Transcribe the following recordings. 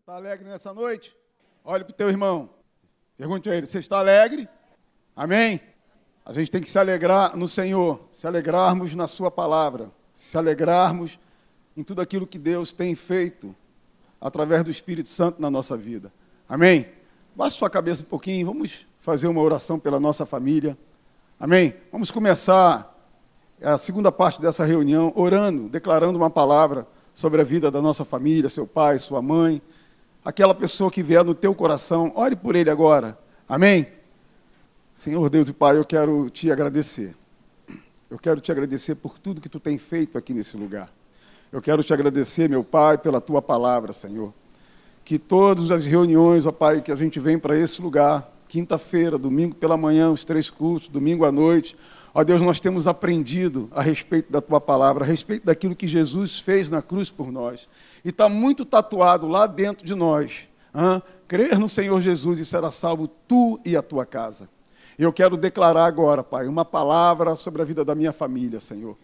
está alegre nessa noite? Olhe para o teu irmão. Pergunte a ele: Você está alegre? Amém? A gente tem que se alegrar no Senhor, se alegrarmos na Sua palavra, se alegrarmos em tudo aquilo que Deus tem feito através do Espírito Santo na nossa vida. Amém? Baixe sua cabeça um pouquinho, vamos fazer uma oração pela nossa família. Amém? Vamos começar a segunda parte dessa reunião orando, declarando uma palavra sobre a vida da nossa família, seu pai, sua mãe, aquela pessoa que vier no teu coração, ore por ele agora. Amém? Senhor Deus e Pai, eu quero te agradecer. Eu quero te agradecer por tudo que tu tem feito aqui nesse lugar. Eu quero te agradecer, meu Pai, pela tua palavra, Senhor. Que todas as reuniões, ó Pai, que a gente vem para esse lugar, quinta-feira, domingo pela manhã, os três cultos, domingo à noite, Ó Deus, nós temos aprendido a respeito da tua palavra, a respeito daquilo que Jesus fez na cruz por nós. E está muito tatuado lá dentro de nós. Hein? Crer no Senhor Jesus e será salvo tu e a tua casa. Eu quero declarar agora, Pai, uma palavra sobre a vida da minha família, Senhor.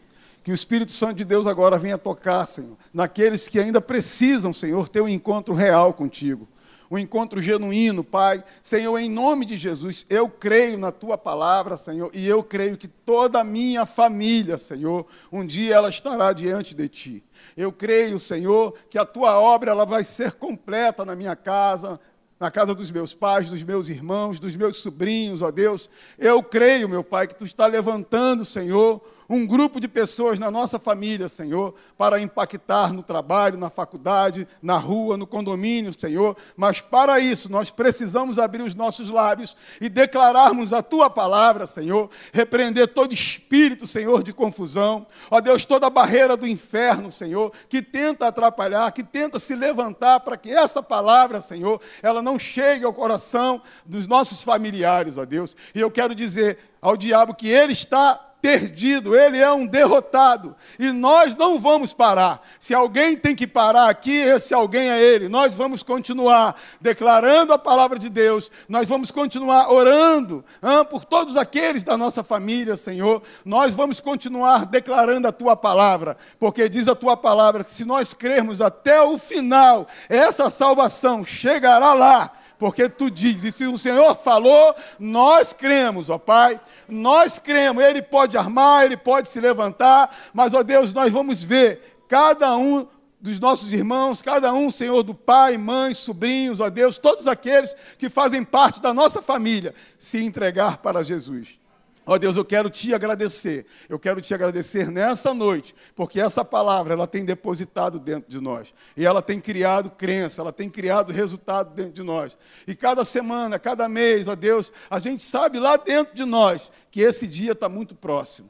Que o Espírito Santo de Deus agora venha tocar, Senhor, naqueles que ainda precisam, Senhor, ter um encontro real contigo um encontro genuíno, Pai. Senhor, em nome de Jesus, eu creio na tua palavra, Senhor, e eu creio que toda a minha família, Senhor, um dia ela estará diante de ti. Eu creio, Senhor, que a tua obra ela vai ser completa na minha casa, na casa dos meus pais, dos meus irmãos, dos meus sobrinhos, ó Deus. Eu creio, meu Pai, que tu está levantando, Senhor, um grupo de pessoas na nossa família, Senhor, para impactar no trabalho, na faculdade, na rua, no condomínio, Senhor. Mas para isso nós precisamos abrir os nossos lábios e declararmos a tua palavra, Senhor, repreender todo espírito, Senhor, de confusão. Ó Deus, toda barreira do inferno, Senhor, que tenta atrapalhar, que tenta se levantar para que essa palavra, Senhor, ela não chegue ao coração dos nossos familiares, ó Deus. E eu quero dizer ao diabo que ele está perdido, ele é um derrotado. E nós não vamos parar. Se alguém tem que parar aqui, esse alguém é ele. Nós vamos continuar declarando a palavra de Deus, nós vamos continuar orando hein, por todos aqueles da nossa família, Senhor. Nós vamos continuar declarando a tua palavra, porque diz a tua palavra que se nós crermos até o final, essa salvação chegará lá porque tu dizes, e se o Senhor falou, nós cremos, ó Pai, nós cremos, Ele pode armar, Ele pode se levantar, mas, ó Deus, nós vamos ver cada um dos nossos irmãos, cada um, Senhor, do pai, mãe, sobrinhos, ó Deus, todos aqueles que fazem parte da nossa família, se entregar para Jesus. Ó oh Deus, eu quero te agradecer. Eu quero te agradecer nessa noite, porque essa palavra ela tem depositado dentro de nós. E ela tem criado crença, ela tem criado resultado dentro de nós. E cada semana, cada mês, ó Deus, a gente sabe lá dentro de nós que esse dia está muito próximo.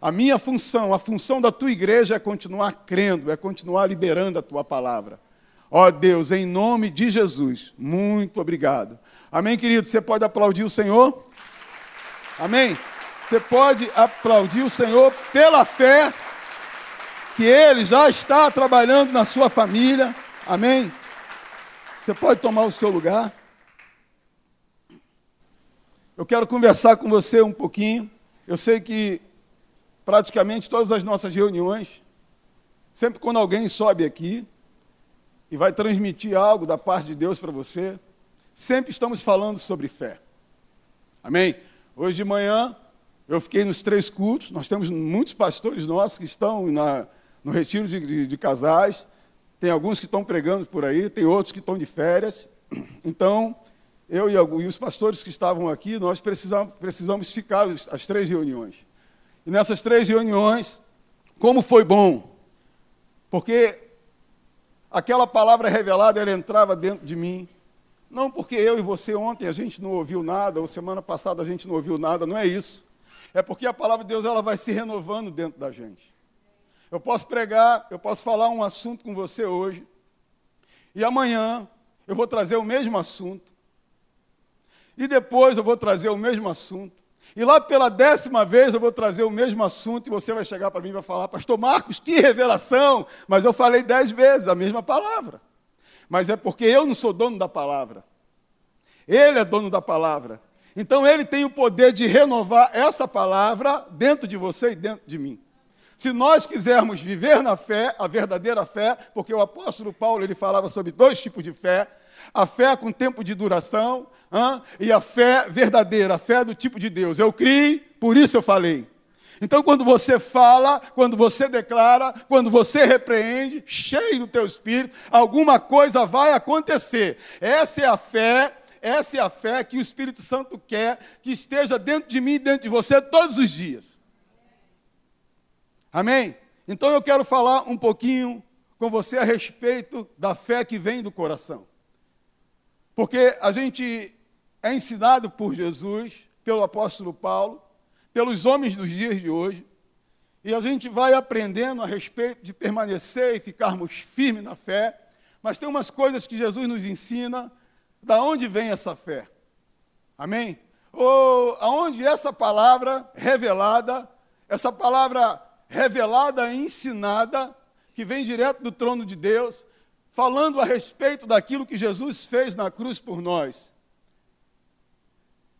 A minha função, a função da tua igreja é continuar crendo, é continuar liberando a tua palavra. Ó Deus, em nome de Jesus, muito obrigado. Amém, querido? Você pode aplaudir o Senhor? Amém? Você pode aplaudir o Senhor pela fé que Ele já está trabalhando na sua família. Amém? Você pode tomar o seu lugar. Eu quero conversar com você um pouquinho. Eu sei que praticamente todas as nossas reuniões, sempre quando alguém sobe aqui e vai transmitir algo da parte de Deus para você, sempre estamos falando sobre fé. Amém? Hoje de manhã eu fiquei nos três cultos. Nós temos muitos pastores nossos que estão na, no retiro de, de, de casais. Tem alguns que estão pregando por aí, tem outros que estão de férias. Então, eu e, e os pastores que estavam aqui, nós precisamos, precisamos ficar as três reuniões. E nessas três reuniões, como foi bom, porque aquela palavra revelada, ela entrava dentro de mim, não porque eu e você ontem a gente não ouviu nada, ou semana passada a gente não ouviu nada, não é isso. É porque a palavra de Deus ela vai se renovando dentro da gente. Eu posso pregar, eu posso falar um assunto com você hoje, e amanhã eu vou trazer o mesmo assunto, e depois eu vou trazer o mesmo assunto, e lá pela décima vez eu vou trazer o mesmo assunto, e você vai chegar para mim e vai falar, Pastor Marcos, que revelação! Mas eu falei dez vezes a mesma palavra mas é porque eu não sou dono da palavra. Ele é dono da palavra. Então ele tem o poder de renovar essa palavra dentro de você e dentro de mim. Se nós quisermos viver na fé, a verdadeira fé, porque o apóstolo Paulo ele falava sobre dois tipos de fé: a fé com tempo de duração hein? e a fé verdadeira, a fé do tipo de Deus. Eu criei, por isso eu falei. Então, quando você fala, quando você declara, quando você repreende, cheio do teu espírito, alguma coisa vai acontecer. Essa é a fé, essa é a fé que o Espírito Santo quer que esteja dentro de mim e dentro de você todos os dias. Amém? Então eu quero falar um pouquinho com você a respeito da fé que vem do coração. Porque a gente é ensinado por Jesus, pelo apóstolo Paulo, pelos homens dos dias de hoje, e a gente vai aprendendo a respeito de permanecer e ficarmos firmes na fé, mas tem umas coisas que Jesus nos ensina, da onde vem essa fé? Amém? Ou aonde essa palavra revelada, essa palavra revelada e ensinada, que vem direto do trono de Deus, falando a respeito daquilo que Jesus fez na cruz por nós.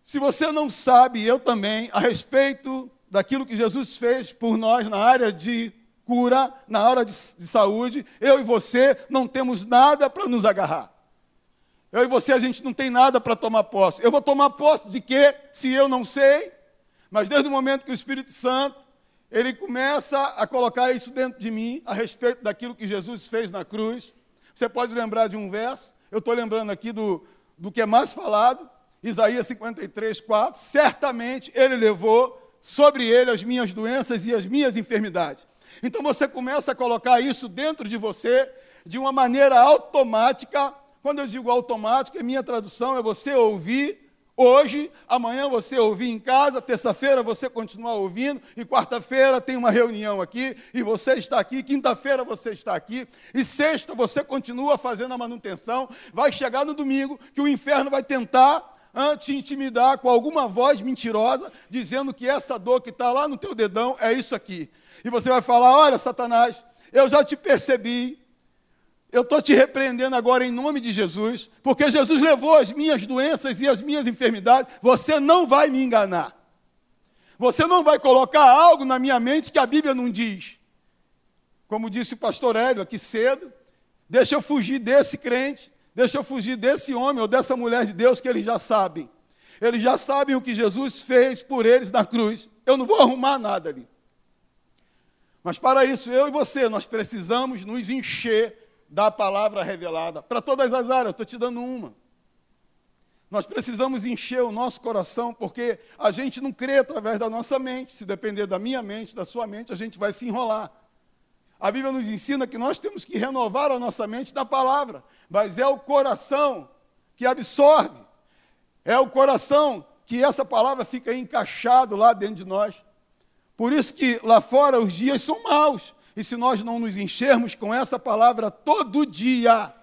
Se você não sabe, eu também, a respeito daquilo que Jesus fez por nós na área de cura, na área de, de saúde, eu e você não temos nada para nos agarrar. Eu e você, a gente não tem nada para tomar posse. Eu vou tomar posse de quê? Se eu não sei. Mas desde o momento que o Espírito Santo, ele começa a colocar isso dentro de mim, a respeito daquilo que Jesus fez na cruz. Você pode lembrar de um verso? Eu estou lembrando aqui do, do que é mais falado, Isaías 53, 4, certamente ele levou sobre ele as minhas doenças e as minhas enfermidades. Então você começa a colocar isso dentro de você de uma maneira automática. Quando eu digo automática, minha tradução é você ouvir hoje, amanhã você ouvir em casa, terça-feira você continuar ouvindo, e quarta-feira tem uma reunião aqui, e você está aqui, quinta-feira você está aqui, e sexta você continua fazendo a manutenção. Vai chegar no domingo que o inferno vai tentar te intimidar com alguma voz mentirosa, dizendo que essa dor que está lá no teu dedão é isso aqui. E você vai falar: Olha, Satanás, eu já te percebi, eu estou te repreendendo agora em nome de Jesus, porque Jesus levou as minhas doenças e as minhas enfermidades, você não vai me enganar. Você não vai colocar algo na minha mente que a Bíblia não diz. Como disse o pastor Hélio aqui cedo, deixa eu fugir desse crente, Deixa eu fugir desse homem ou dessa mulher de Deus que eles já sabem. Eles já sabem o que Jesus fez por eles na cruz. Eu não vou arrumar nada ali. Mas para isso, eu e você, nós precisamos nos encher da palavra revelada. Para todas as áreas, estou te dando uma. Nós precisamos encher o nosso coração, porque a gente não crê através da nossa mente. Se depender da minha mente, da sua mente, a gente vai se enrolar. A Bíblia nos ensina que nós temos que renovar a nossa mente da palavra, mas é o coração que absorve, é o coração que essa palavra fica encaixado lá dentro de nós. Por isso que lá fora os dias são maus, e se nós não nos enchermos com essa palavra todo dia,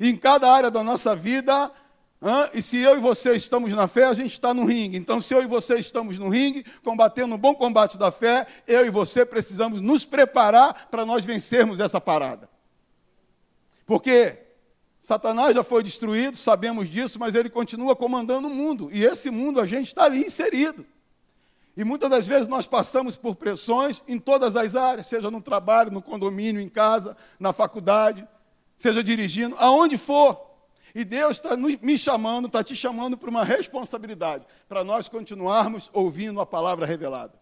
em cada área da nossa vida, Hã? E se eu e você estamos na fé, a gente está no ringue. Então, se eu e você estamos no ringue, combatendo um bom combate da fé, eu e você precisamos nos preparar para nós vencermos essa parada. Porque Satanás já foi destruído, sabemos disso, mas ele continua comandando o mundo. E esse mundo a gente está ali inserido. E muitas das vezes nós passamos por pressões em todas as áreas, seja no trabalho, no condomínio, em casa, na faculdade, seja dirigindo, aonde for. E Deus está me chamando, está te chamando para uma responsabilidade, para nós continuarmos ouvindo a palavra revelada.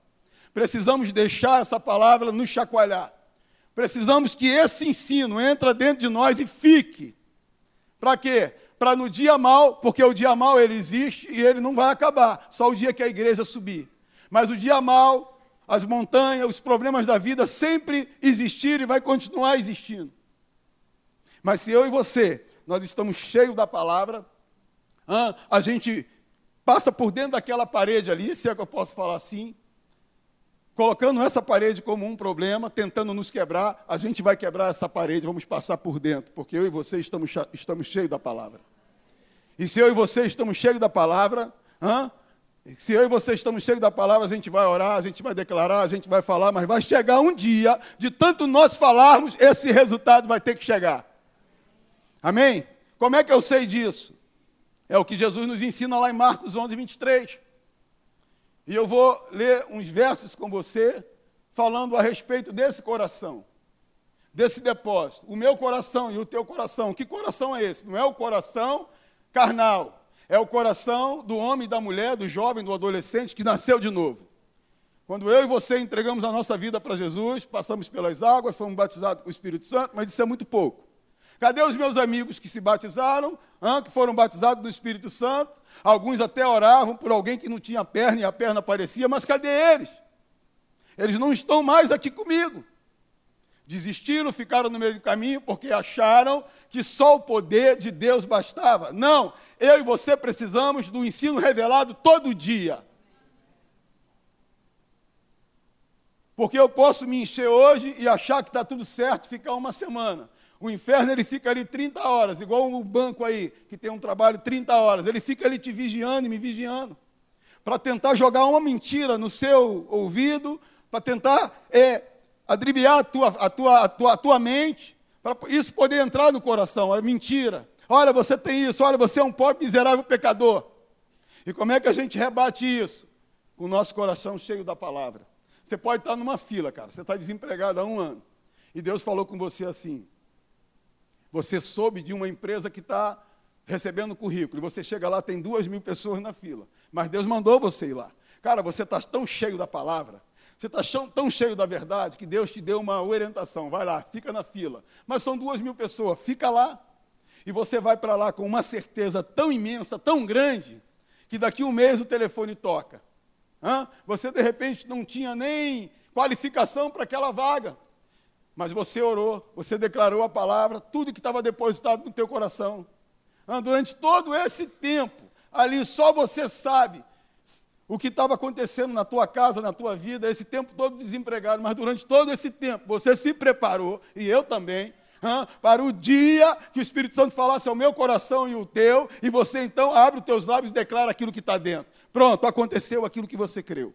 Precisamos deixar essa palavra nos chacoalhar. Precisamos que esse ensino entre dentro de nós e fique. Para quê? Para no dia mal, porque o dia mal ele existe e ele não vai acabar, só o dia que a igreja subir. Mas o dia mal, as montanhas, os problemas da vida sempre existirem e vai continuar existindo. Mas se eu e você nós estamos cheios da palavra, a gente passa por dentro daquela parede ali, se é que eu posso falar assim, colocando essa parede como um problema, tentando nos quebrar, a gente vai quebrar essa parede, vamos passar por dentro, porque eu e você estamos, estamos cheios da palavra. E se eu e você estamos cheios da palavra, se eu e você estamos cheios da palavra, a gente vai orar, a gente vai declarar, a gente vai falar, mas vai chegar um dia, de tanto nós falarmos, esse resultado vai ter que chegar. Amém? Como é que eu sei disso? É o que Jesus nos ensina lá em Marcos 11, 23. E eu vou ler uns versos com você, falando a respeito desse coração, desse depósito. O meu coração e o teu coração. Que coração é esse? Não é o coração carnal. É o coração do homem da mulher, do jovem, do adolescente que nasceu de novo. Quando eu e você entregamos a nossa vida para Jesus, passamos pelas águas, fomos batizados com o Espírito Santo, mas isso é muito pouco. Cadê os meus amigos que se batizaram, hein, que foram batizados do Espírito Santo? Alguns até oravam por alguém que não tinha perna e a perna aparecia, mas cadê eles? Eles não estão mais aqui comigo. Desistiram, ficaram no meio do caminho porque acharam que só o poder de Deus bastava. Não, eu e você precisamos do ensino revelado todo dia. Porque eu posso me encher hoje e achar que está tudo certo, ficar uma semana. O inferno ele fica ali 30 horas, igual um banco aí, que tem um trabalho 30 horas. Ele fica ali te vigiando e me vigiando. Para tentar jogar uma mentira no seu ouvido, para tentar é, adribiar a tua, a, tua, a, tua, a tua mente, para isso poder entrar no coração, é mentira. Olha, você tem isso, olha, você é um pobre, miserável pecador. E como é que a gente rebate isso? Com o nosso coração cheio da palavra. Você pode estar numa fila, cara, você está desempregado há um ano. E Deus falou com você assim: você soube de uma empresa que está recebendo currículo, e você chega lá, tem duas mil pessoas na fila. Mas Deus mandou você ir lá. Cara, você está tão cheio da palavra, você está tão cheio da verdade, que Deus te deu uma orientação. Vai lá, fica na fila. Mas são duas mil pessoas, fica lá. E você vai para lá com uma certeza tão imensa, tão grande, que daqui um mês o telefone toca. Hã? Você, de repente, não tinha nem qualificação para aquela vaga. Mas você orou, você declarou a palavra, tudo que estava depositado no teu coração. Durante todo esse tempo, ali só você sabe o que estava acontecendo na tua casa, na tua vida, esse tempo todo desempregado, mas durante todo esse tempo você se preparou, e eu também, para o dia que o Espírito Santo falasse ao meu coração e o teu, e você então abre os teus lábios e declara aquilo que está dentro. Pronto, aconteceu aquilo que você creu.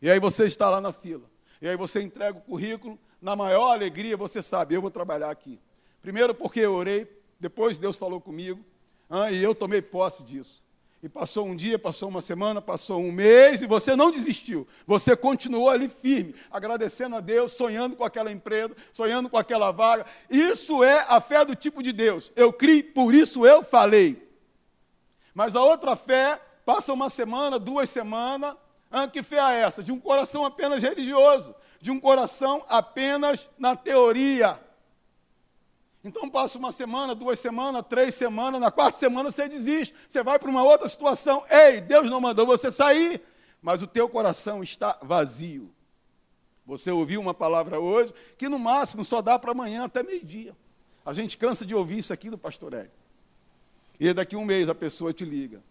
E aí você está lá na fila. E aí você entrega o currículo, na maior alegria, você sabe, eu vou trabalhar aqui. Primeiro porque eu orei, depois Deus falou comigo, e eu tomei posse disso. E passou um dia, passou uma semana, passou um mês, e você não desistiu. Você continuou ali firme, agradecendo a Deus, sonhando com aquela empresa, sonhando com aquela vaga. Isso é a fé do tipo de Deus. Eu criei, por isso eu falei. Mas a outra fé, passa uma semana, duas semanas, que fé é essa? De um coração apenas religioso de um coração apenas na teoria. Então passa uma semana, duas semanas, três semanas, na quarta semana você desiste, você vai para uma outra situação. Ei, Deus não mandou você sair, mas o teu coração está vazio. Você ouviu uma palavra hoje que no máximo só dá para amanhã até meio-dia. A gente cansa de ouvir isso aqui do pastor Hélio. E daqui um mês a pessoa te liga.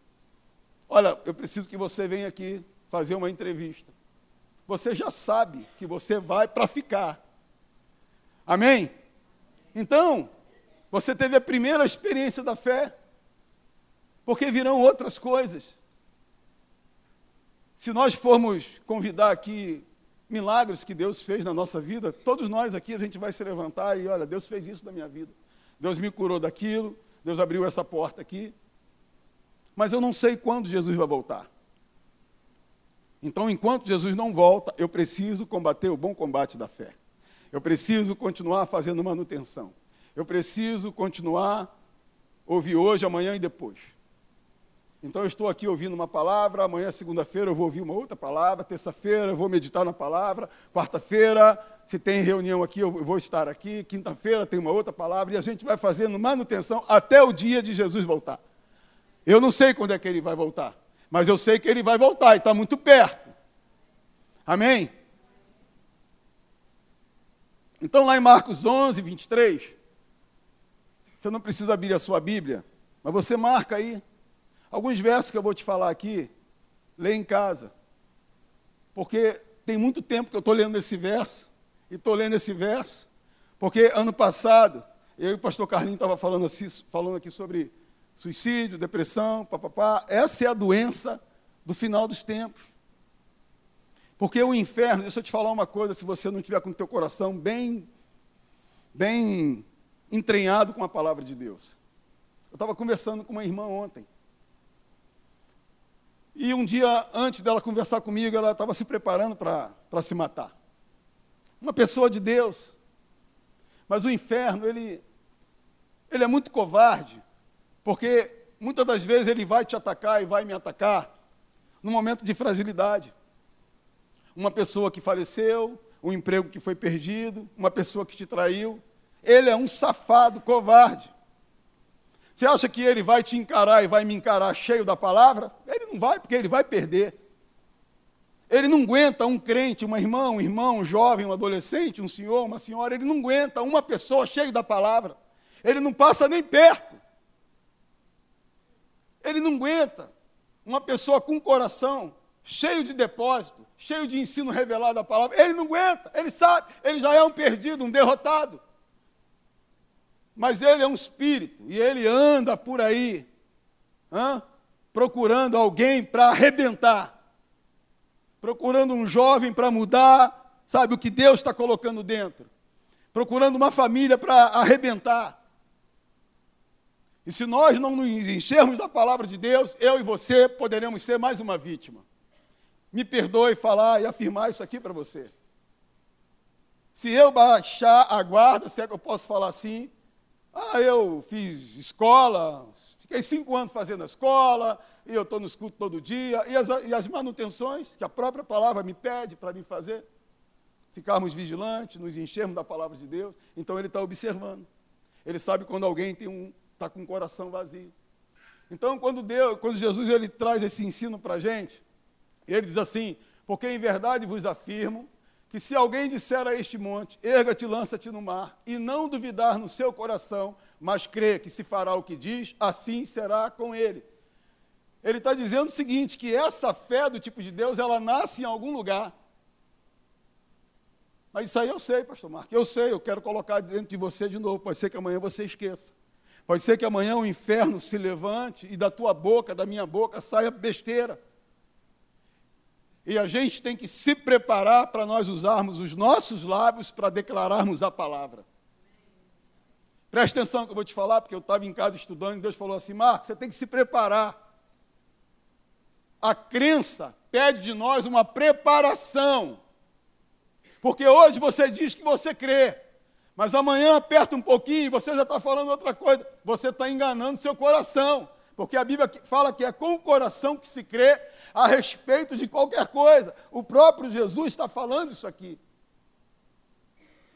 Olha, eu preciso que você venha aqui fazer uma entrevista você já sabe que você vai para ficar. Amém? Então, você teve a primeira experiência da fé, porque virão outras coisas. Se nós formos convidar aqui milagres que Deus fez na nossa vida, todos nós aqui a gente vai se levantar e olha, Deus fez isso na minha vida. Deus me curou daquilo, Deus abriu essa porta aqui. Mas eu não sei quando Jesus vai voltar. Então, enquanto Jesus não volta, eu preciso combater o bom combate da fé. Eu preciso continuar fazendo manutenção. Eu preciso continuar ouvir hoje, amanhã e depois. Então eu estou aqui ouvindo uma palavra, amanhã, segunda-feira, eu vou ouvir uma outra palavra, terça-feira eu vou meditar na palavra, quarta-feira, se tem reunião aqui, eu vou estar aqui, quinta-feira tem uma outra palavra, e a gente vai fazendo manutenção até o dia de Jesus voltar. Eu não sei quando é que ele vai voltar mas eu sei que ele vai voltar e está muito perto. Amém? Então, lá em Marcos 11, 23, você não precisa abrir a sua Bíblia, mas você marca aí. Alguns versos que eu vou te falar aqui, lê em casa. Porque tem muito tempo que eu estou lendo esse verso, e estou lendo esse verso, porque ano passado, eu e o pastor Carlinhos estava falando, assim, falando aqui sobre suicídio, depressão, papapá. Essa é a doença do final dos tempos. Porque o inferno, deixa eu te falar uma coisa, se você não tiver com o teu coração bem, bem entranhado com a palavra de Deus. Eu estava conversando com uma irmã ontem. E um dia antes dela conversar comigo, ela estava se preparando para se matar. uma pessoa de Deus. Mas o inferno, ele, ele é muito covarde, porque muitas das vezes ele vai te atacar e vai me atacar no momento de fragilidade. Uma pessoa que faleceu, um emprego que foi perdido, uma pessoa que te traiu. Ele é um safado, covarde. Você acha que ele vai te encarar e vai me encarar cheio da palavra? Ele não vai, porque ele vai perder. Ele não aguenta um crente, uma irmã, um irmão, um jovem, um adolescente, um senhor, uma senhora, ele não aguenta uma pessoa cheia da palavra. Ele não passa nem perto. Ele não aguenta uma pessoa com coração cheio de depósito, cheio de ensino revelado da palavra. Ele não aguenta, ele sabe, ele já é um perdido, um derrotado. Mas ele é um espírito e ele anda por aí, hein, procurando alguém para arrebentar procurando um jovem para mudar, sabe, o que Deus está colocando dentro, procurando uma família para arrebentar. E se nós não nos enchermos da palavra de Deus, eu e você poderemos ser mais uma vítima. Me perdoe falar e afirmar isso aqui para você. Se eu baixar a guarda, se é que eu posso falar assim, ah, eu fiz escola, fiquei cinco anos fazendo a escola, e eu estou no escudo todo dia, e as, e as manutenções que a própria palavra me pede para me fazer, ficarmos vigilantes, nos enchermos da palavra de Deus, então ele está observando. Ele sabe quando alguém tem um está com o coração vazio. Então, quando Deus, quando Jesus ele traz esse ensino para a gente, ele diz assim: porque em verdade vos afirmo que se alguém disser a este monte, erga-te, lança-te no mar, e não duvidar no seu coração, mas crê que se fará o que diz, assim será com ele. Ele está dizendo o seguinte, que essa fé do tipo de Deus, ela nasce em algum lugar. Mas isso aí eu sei, pastor Marco, eu sei, eu quero colocar dentro de você de novo, pode ser que amanhã você esqueça. Pode ser que amanhã o inferno se levante e da tua boca, da minha boca, saia besteira. E a gente tem que se preparar para nós usarmos os nossos lábios para declararmos a palavra. Presta atenção que eu vou te falar, porque eu estava em casa estudando e Deus falou assim: Marcos, você tem que se preparar. A crença pede de nós uma preparação. Porque hoje você diz que você crê, mas amanhã aperta um pouquinho e você já está falando outra coisa. Você está enganando seu coração. Porque a Bíblia fala que é com o coração que se crê a respeito de qualquer coisa. O próprio Jesus está falando isso aqui.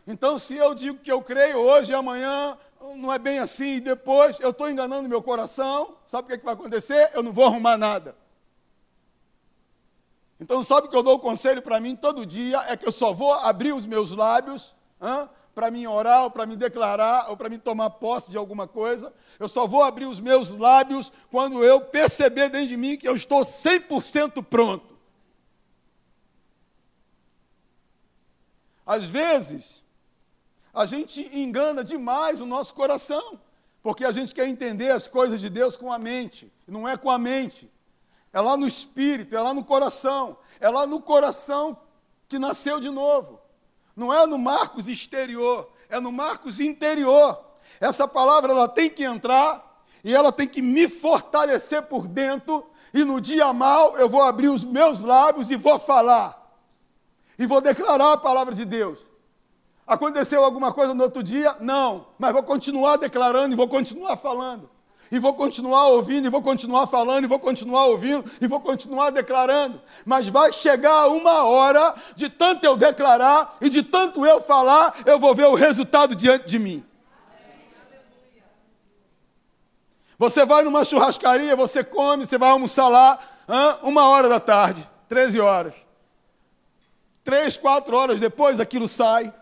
Então, se eu digo que eu creio hoje e amanhã não é bem assim, e depois eu estou enganando meu coração, sabe o que, é que vai acontecer? Eu não vou arrumar nada. Então, sabe que eu dou o conselho para mim todo dia? É que eu só vou abrir os meus lábios para mim orar, ou para me declarar, ou para me tomar posse de alguma coisa. Eu só vou abrir os meus lábios quando eu perceber dentro de mim que eu estou 100% pronto. Às vezes, a gente engana demais o nosso coração, porque a gente quer entender as coisas de Deus com a mente, não é com a mente é lá no espírito, é lá no coração, é lá no coração que nasceu de novo. Não é no Marcos exterior, é no Marcos interior. Essa palavra ela tem que entrar e ela tem que me fortalecer por dentro, e no dia mal eu vou abrir os meus lábios e vou falar. E vou declarar a palavra de Deus. Aconteceu alguma coisa no outro dia? Não, mas vou continuar declarando e vou continuar falando e vou continuar ouvindo, e vou continuar falando, e vou continuar ouvindo, e vou continuar declarando. Mas vai chegar uma hora de tanto eu declarar e de tanto eu falar, eu vou ver o resultado diante de mim. Você vai numa churrascaria, você come, você vai almoçar lá, hein, uma hora da tarde, 13 horas. Três, quatro horas depois aquilo sai.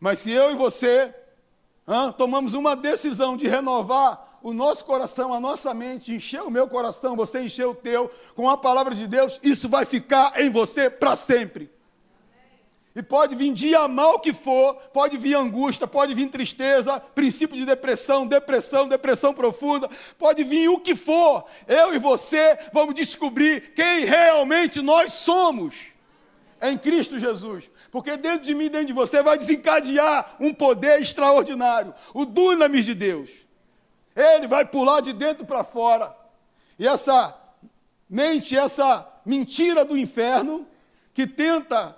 Mas se eu e você hein, tomamos uma decisão de renovar o nosso coração, a nossa mente, encher o meu coração, você encher o teu com a palavra de Deus, isso vai ficar em você para sempre. E pode vir dia mal que for, pode vir angústia, pode vir tristeza, princípio de depressão, depressão, depressão profunda, pode vir o que for. Eu e você vamos descobrir quem realmente nós somos em Cristo Jesus. Porque dentro de mim, dentro de você, vai desencadear um poder extraordinário, o dunamis de Deus. Ele vai pular de dentro para fora. E essa mente, essa mentira do inferno, que tenta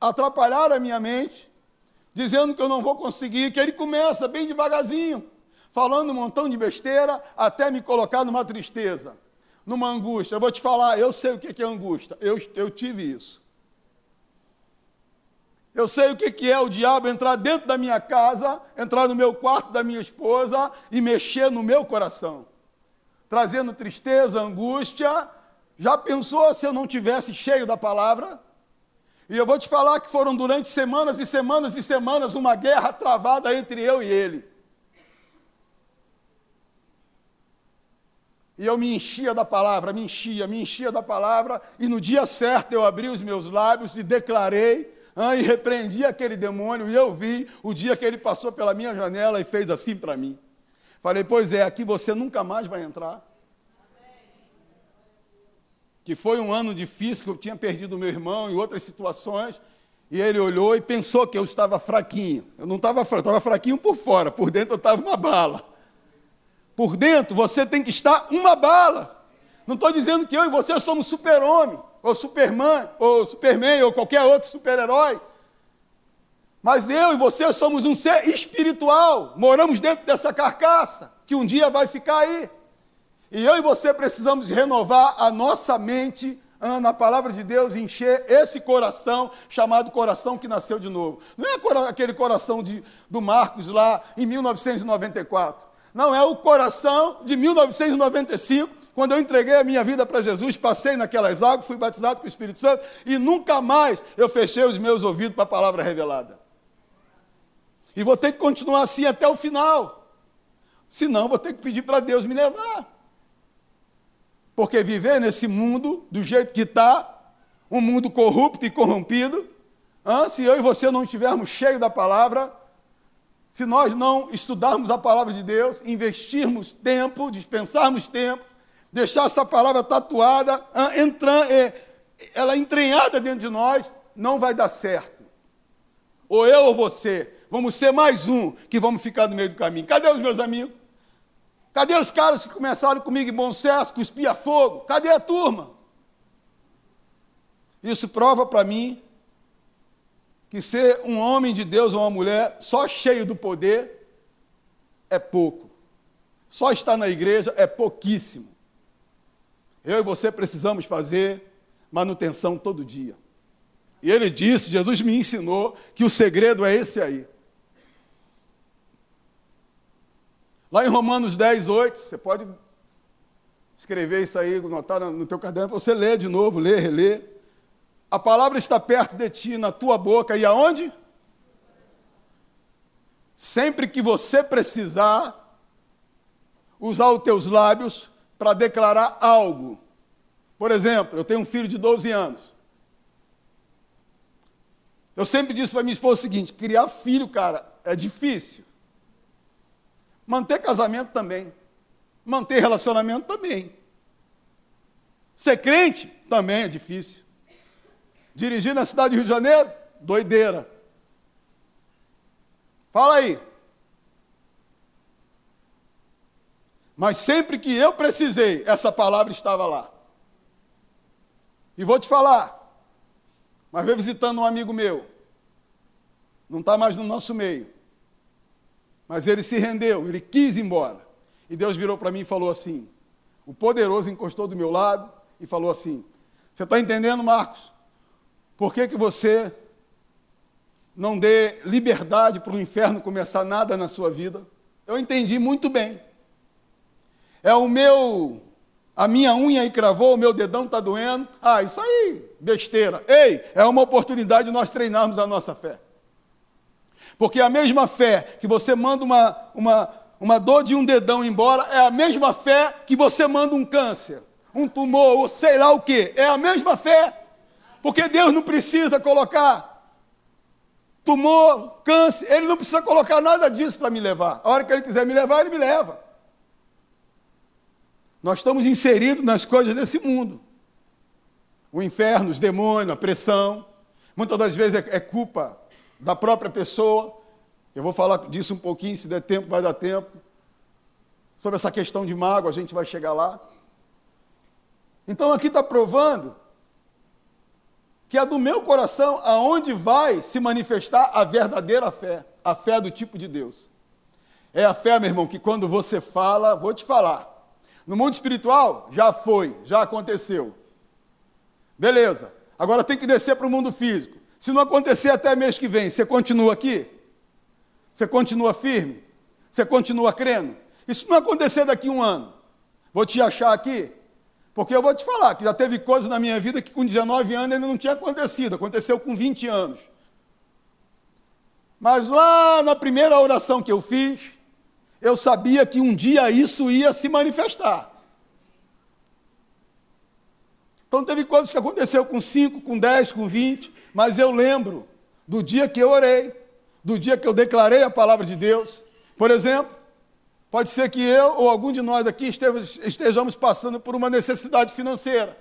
atrapalhar a minha mente, dizendo que eu não vou conseguir, que ele começa bem devagarzinho, falando um montão de besteira, até me colocar numa tristeza, numa angústia. Eu vou te falar, eu sei o que é angústia, eu, eu tive isso. Eu sei o que é o diabo entrar dentro da minha casa, entrar no meu quarto da minha esposa e mexer no meu coração, trazendo tristeza, angústia. Já pensou se eu não tivesse cheio da palavra? E eu vou te falar que foram durante semanas e semanas e semanas uma guerra travada entre eu e ele. E eu me enchia da palavra, me enchia, me enchia da palavra, e no dia certo eu abri os meus lábios e declarei, ah, e repreendi aquele demônio, e eu vi o dia que ele passou pela minha janela e fez assim para mim. Falei, pois é, aqui você nunca mais vai entrar que foi um ano difícil, que eu tinha perdido meu irmão em outras situações, e ele olhou e pensou que eu estava fraquinho. Eu não estava fraquinho, estava fraquinho por fora, por dentro eu estava uma bala. Por dentro você tem que estar uma bala. Não estou dizendo que eu e você somos super-homem, ou superman, ou superman, ou qualquer outro super-herói. Mas eu e você somos um ser espiritual, moramos dentro dessa carcaça, que um dia vai ficar aí. E eu e você precisamos renovar a nossa mente na palavra de Deus, encher esse coração chamado coração que nasceu de novo. Não é aquele coração de, do Marcos lá em 1994. Não, é o coração de 1995, quando eu entreguei a minha vida para Jesus, passei naquelas águas, fui batizado com o Espírito Santo e nunca mais eu fechei os meus ouvidos para a palavra revelada. E vou ter que continuar assim até o final. Senão, vou ter que pedir para Deus me levar. Porque viver nesse mundo, do jeito que está, um mundo corrupto e corrompido, se eu e você não estivermos cheios da palavra, se nós não estudarmos a palavra de Deus, investirmos tempo, dispensarmos tempo, deixar essa palavra tatuada, entrar, é, ela entranhada dentro de nós, não vai dar certo. Ou eu ou você, vamos ser mais um que vamos ficar no meio do caminho. Cadê os meus amigos? Cadê os caras que começaram comigo em bom senso, cuspia fogo? Cadê a turma? Isso prova para mim que ser um homem de Deus ou uma mulher só cheio do poder é pouco. Só estar na igreja é pouquíssimo. Eu e você precisamos fazer manutenção todo dia. E ele disse, Jesus me ensinou que o segredo é esse aí. Lá em Romanos 10, 8, você pode escrever isso aí, notar no teu caderno, para você ler de novo, ler, reler. A palavra está perto de ti, na tua boca, e aonde? Sempre que você precisar, usar os teus lábios para declarar algo. Por exemplo, eu tenho um filho de 12 anos. Eu sempre disse para minha esposa o seguinte: criar filho, cara, é difícil. Manter casamento também. Manter relacionamento também. Ser crente também é difícil. Dirigir na cidade do Rio de Janeiro, doideira. Fala aí. Mas sempre que eu precisei, essa palavra estava lá. E vou te falar. Uma vez visitando um amigo meu, não está mais no nosso meio. Mas ele se rendeu, ele quis ir embora. E Deus virou para mim e falou assim: o poderoso encostou do meu lado e falou assim: Você está entendendo, Marcos? Por que, que você não dê liberdade para o inferno começar nada na sua vida? Eu entendi muito bem. É o meu, a minha unha aí cravou, o meu dedão está doendo. Ah, isso aí, besteira. Ei, é uma oportunidade de nós treinarmos a nossa fé. Porque a mesma fé que você manda uma, uma, uma dor de um dedão embora é a mesma fé que você manda um câncer, um tumor, ou sei lá o que. É a mesma fé. Porque Deus não precisa colocar tumor, câncer, Ele não precisa colocar nada disso para me levar. A hora que Ele quiser me levar, Ele me leva. Nós estamos inseridos nas coisas desse mundo. O inferno, os demônios, a pressão. Muitas das vezes é, é culpa da própria pessoa. Eu vou falar disso um pouquinho, se der tempo, vai dar tempo. Sobre essa questão de mágoa, a gente vai chegar lá. Então aqui está provando que é do meu coração aonde vai se manifestar a verdadeira fé, a fé do tipo de Deus. É a fé, meu irmão, que quando você fala, vou te falar. No mundo espiritual, já foi, já aconteceu. Beleza. Agora tem que descer para o mundo físico. Se não acontecer até mês que vem, você continua aqui? Você continua firme? Você continua crendo? Isso não acontecer daqui a um ano. Vou te achar aqui? Porque eu vou te falar que já teve coisas na minha vida que com 19 anos ainda não tinha acontecido, aconteceu com 20 anos. Mas lá na primeira oração que eu fiz, eu sabia que um dia isso ia se manifestar. Então teve coisas que aconteceu com 5, com 10, com 20, mas eu lembro do dia que eu orei, do dia que eu declarei a palavra de Deus. Por exemplo, Pode ser que eu ou algum de nós aqui estejamos passando por uma necessidade financeira.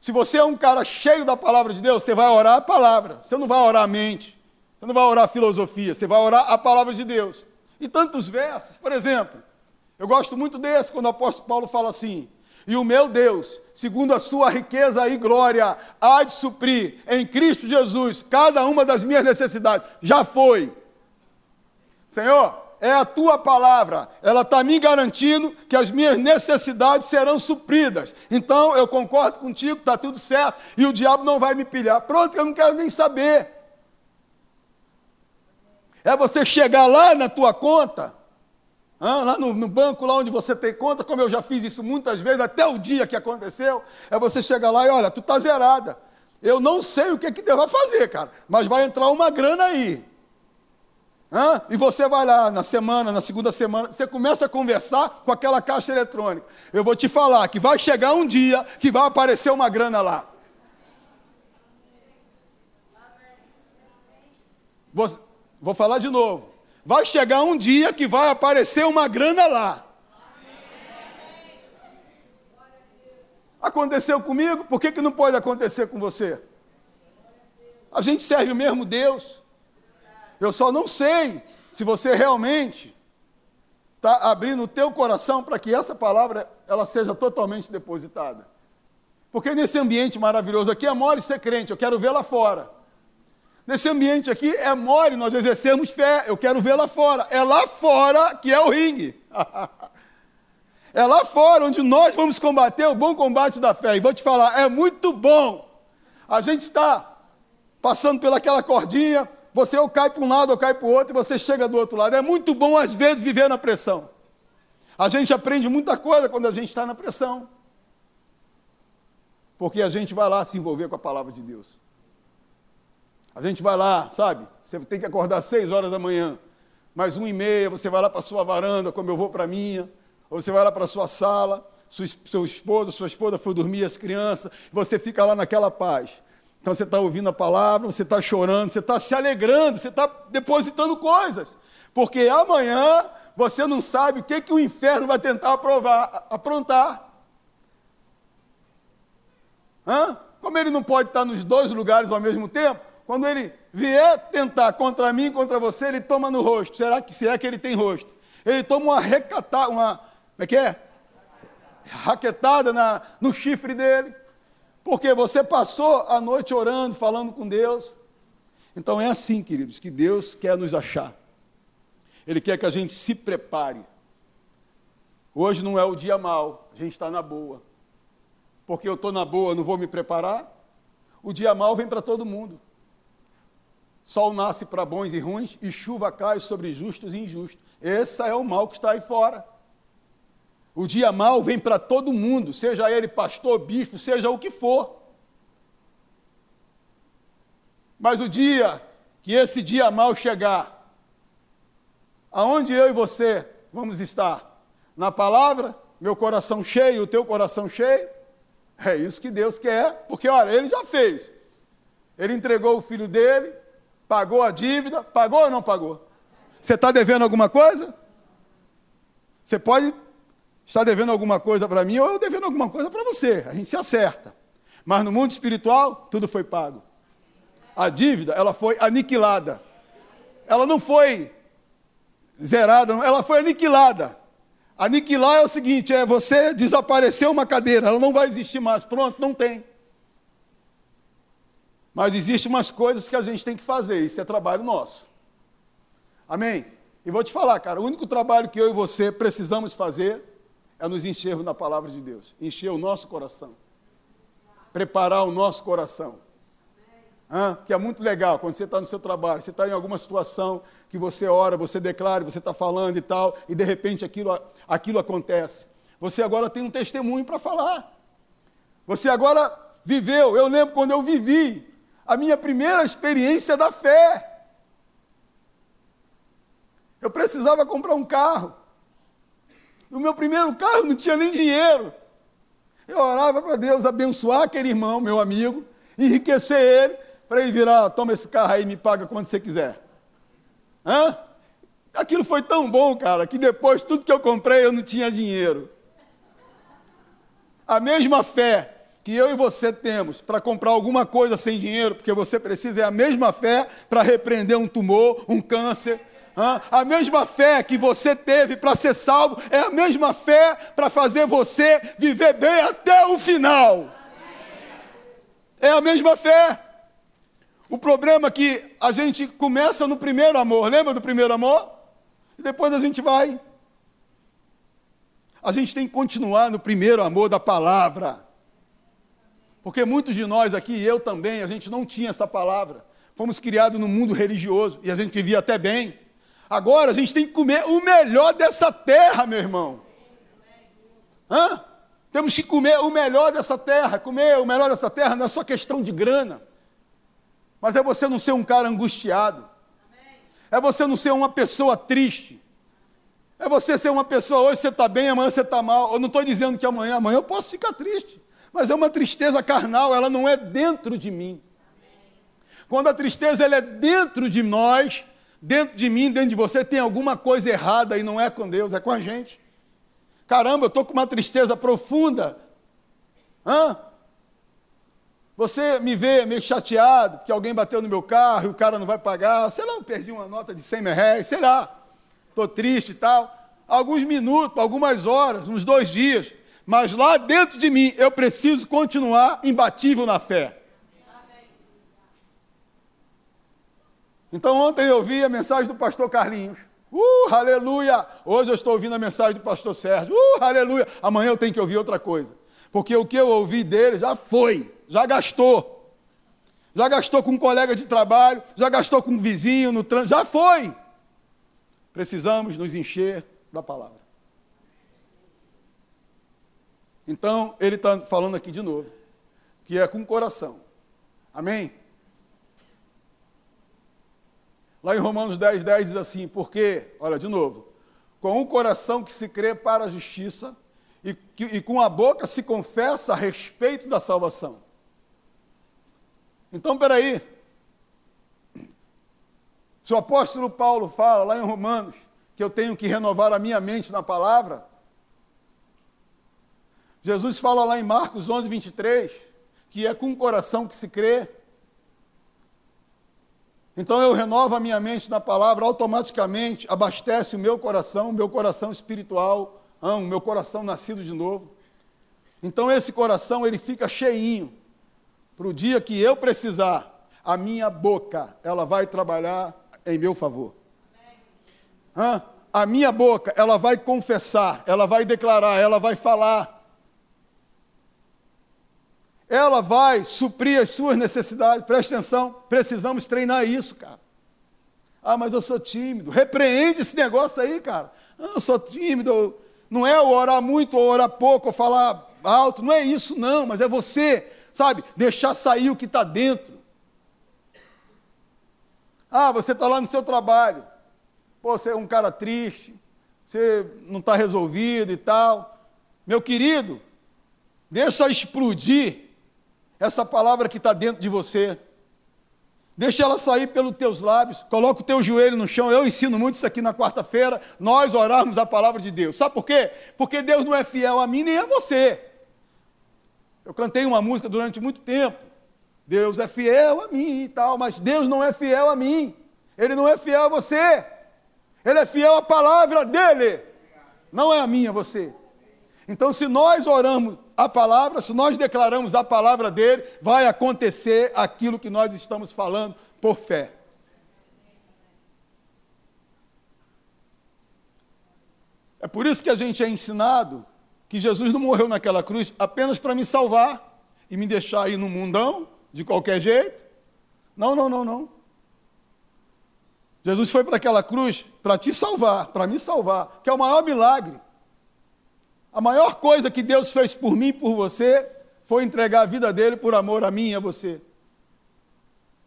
Se você é um cara cheio da palavra de Deus, você vai orar a palavra. Você não vai orar a mente. Você não vai orar a filosofia. Você vai orar a palavra de Deus. E tantos versos. Por exemplo, eu gosto muito desse, quando o apóstolo Paulo fala assim: E o meu Deus, segundo a sua riqueza e glória, há de suprir em Cristo Jesus cada uma das minhas necessidades. Já foi. Senhor, é a tua palavra, ela está me garantindo que as minhas necessidades serão supridas. Então eu concordo contigo, está tudo certo, e o diabo não vai me pilhar. Pronto, eu não quero nem saber. É você chegar lá na tua conta, lá no, no, banco, lá onde você tem conta, como eu já fiz isso muitas vezes, até o dia que aconteceu, é você chegar lá e olha, tu está zerada. Eu não sei o que, que Deus vai fazer, cara, mas vai entrar uma grana aí. Hã? E você vai lá na semana, na segunda semana, você começa a conversar com aquela caixa eletrônica. Eu vou te falar que vai chegar um dia que vai aparecer uma grana lá. Vou, vou falar de novo. Vai chegar um dia que vai aparecer uma grana lá. Aconteceu comigo, por que, que não pode acontecer com você? A gente serve o mesmo Deus. Eu só não sei se você realmente está abrindo o teu coração para que essa palavra ela seja totalmente depositada. Porque nesse ambiente maravilhoso aqui é mole ser crente, eu quero ver lá fora. Nesse ambiente aqui é mole nós exercermos fé, eu quero ver lá fora. É lá fora que é o ringue. é lá fora onde nós vamos combater o bom combate da fé. E vou te falar, é muito bom. A gente está passando pelaquela cordinha, você ou cai para um lado ou cai para o outro e você chega do outro lado. É muito bom, às vezes, viver na pressão. A gente aprende muita coisa quando a gente está na pressão. Porque a gente vai lá se envolver com a palavra de Deus. A gente vai lá, sabe? Você tem que acordar às seis horas da manhã. Mais uma e meia, você vai lá para a sua varanda, como eu vou para a minha. Ou você vai lá para a sua sala, sua, seu esposo, sua esposa foi dormir, as crianças. Você fica lá naquela paz. Então você está ouvindo a palavra, você está chorando, você está se alegrando, você está depositando coisas. Porque amanhã você não sabe o que, que o inferno vai tentar aprovar, aprontar. Hã? Como ele não pode estar nos dois lugares ao mesmo tempo, quando ele vier tentar contra mim contra você, ele toma no rosto. Será que se é que ele tem rosto? Ele toma uma recatada, uma. Como é que é? Raquetada na, no chifre dele. Porque você passou a noite orando, falando com Deus. Então é assim, queridos, que Deus quer nos achar. Ele quer que a gente se prepare. Hoje não é o dia mal, a gente está na boa. Porque eu estou na boa, não vou me preparar? O dia mal vem para todo mundo. Sol nasce para bons e ruins e chuva cai sobre justos e injustos. Esse é o mal que está aí fora. O dia mal vem para todo mundo, seja ele pastor, bispo, seja o que for. Mas o dia que esse dia mal chegar, aonde eu e você vamos estar? Na palavra, meu coração cheio, o teu coração cheio? É isso que Deus quer, porque olha, ele já fez. Ele entregou o filho dele, pagou a dívida, pagou ou não pagou? Você está devendo alguma coisa? Você pode está devendo alguma coisa para mim ou eu devendo alguma coisa para você. A gente se acerta. Mas no mundo espiritual, tudo foi pago. A dívida, ela foi aniquilada. Ela não foi zerada, ela foi aniquilada. Aniquilar é o seguinte: é você desapareceu uma cadeira, ela não vai existir mais. Pronto, não tem. Mas existem umas coisas que a gente tem que fazer, isso é trabalho nosso. Amém? E vou te falar, cara, o único trabalho que eu e você precisamos fazer é nos enchermos na palavra de Deus, encher o nosso coração, preparar o nosso coração. Hã? Que é muito legal quando você está no seu trabalho, você está em alguma situação que você ora, você declara, você está falando e tal, e de repente aquilo, aquilo acontece. Você agora tem um testemunho para falar. Você agora viveu. Eu lembro quando eu vivi a minha primeira experiência da fé. Eu precisava comprar um carro. No meu primeiro carro não tinha nem dinheiro. Eu orava para Deus abençoar aquele irmão, meu amigo, enriquecer ele, para ele virar, toma esse carro aí e me paga quando você quiser. Hã? Aquilo foi tão bom, cara, que depois tudo que eu comprei eu não tinha dinheiro. A mesma fé que eu e você temos para comprar alguma coisa sem dinheiro, porque você precisa, é a mesma fé para repreender um tumor, um câncer, a mesma fé que você teve para ser salvo é a mesma fé para fazer você viver bem até o final. É a mesma fé. O problema é que a gente começa no primeiro amor, lembra do primeiro amor? E depois a gente vai. A gente tem que continuar no primeiro amor da palavra. Porque muitos de nós aqui, eu também, a gente não tinha essa palavra. Fomos criados no mundo religioso e a gente vivia até bem. Agora a gente tem que comer o melhor dessa terra, meu irmão. Hã? Temos que comer o melhor dessa terra. Comer o melhor dessa terra não é só questão de grana, mas é você não ser um cara angustiado. É você não ser uma pessoa triste. É você ser uma pessoa, hoje você está bem, amanhã você está mal. Eu não estou dizendo que amanhã, amanhã eu posso ficar triste. Mas é uma tristeza carnal, ela não é dentro de mim. Quando a tristeza ela é dentro de nós, dentro de mim, dentro de você, tem alguma coisa errada e não é com Deus, é com a gente. Caramba, eu estou com uma tristeza profunda. Hã? Você me vê meio chateado porque alguém bateu no meu carro e o cara não vai pagar. Sei lá, eu perdi uma nota de 100 reais, sei lá. Estou triste e tal. Alguns minutos, algumas horas, uns dois dias. Mas lá dentro de mim eu preciso continuar imbatível na fé. Então ontem eu ouvi a mensagem do pastor Carlinhos. Uh, aleluia! Hoje eu estou ouvindo a mensagem do pastor Sérgio. Uh, aleluia! Amanhã eu tenho que ouvir outra coisa. Porque o que eu ouvi dele já foi, já gastou. Já gastou com um colega de trabalho, já gastou com um vizinho no trânsito, já foi. Precisamos nos encher da palavra. Então, ele está falando aqui de novo, que é com o coração. Amém? Lá em Romanos 10, 10 diz assim: porque, olha de novo, com o coração que se crê para a justiça e, e com a boca se confessa a respeito da salvação. Então, peraí. Se o apóstolo Paulo fala lá em Romanos que eu tenho que renovar a minha mente na palavra, Jesus fala lá em Marcos 11, 23, que é com o coração que se crê então eu renovo a minha mente na palavra, automaticamente abastece o meu coração, o meu coração espiritual, o meu coração nascido de novo. Então esse coração ele fica cheinho para o dia que eu precisar, a minha boca ela vai trabalhar em meu favor. A minha boca ela vai confessar, ela vai declarar, ela vai falar ela vai suprir as suas necessidades. Preste atenção, precisamos treinar isso, cara. Ah, mas eu sou tímido. Repreende esse negócio aí, cara. Ah, eu sou tímido. Não é o orar muito ou orar pouco ou falar alto. Não é isso, não. Mas é você, sabe, deixar sair o que está dentro. Ah, você está lá no seu trabalho. Pô, você é um cara triste. Você não está resolvido e tal. Meu querido, deixa explodir essa palavra que está dentro de você. Deixa ela sair pelos teus lábios, coloca o teu joelho no chão. Eu ensino muito isso aqui na quarta-feira, nós orarmos a palavra de Deus. Sabe por quê? Porque Deus não é fiel a mim nem a você. Eu cantei uma música durante muito tempo. Deus é fiel a mim e tal, mas Deus não é fiel a mim. Ele não é fiel a você. Ele é fiel à palavra dele. Não é a minha, você. Então, se nós oramos a palavra, se nós declaramos a palavra dele, vai acontecer aquilo que nós estamos falando por fé. É por isso que a gente é ensinado que Jesus não morreu naquela cruz apenas para me salvar e me deixar aí no mundão, de qualquer jeito. Não, não, não, não. Jesus foi para aquela cruz para te salvar, para me salvar, que é o maior milagre. A maior coisa que Deus fez por mim e por você foi entregar a vida dele por amor a mim e a você.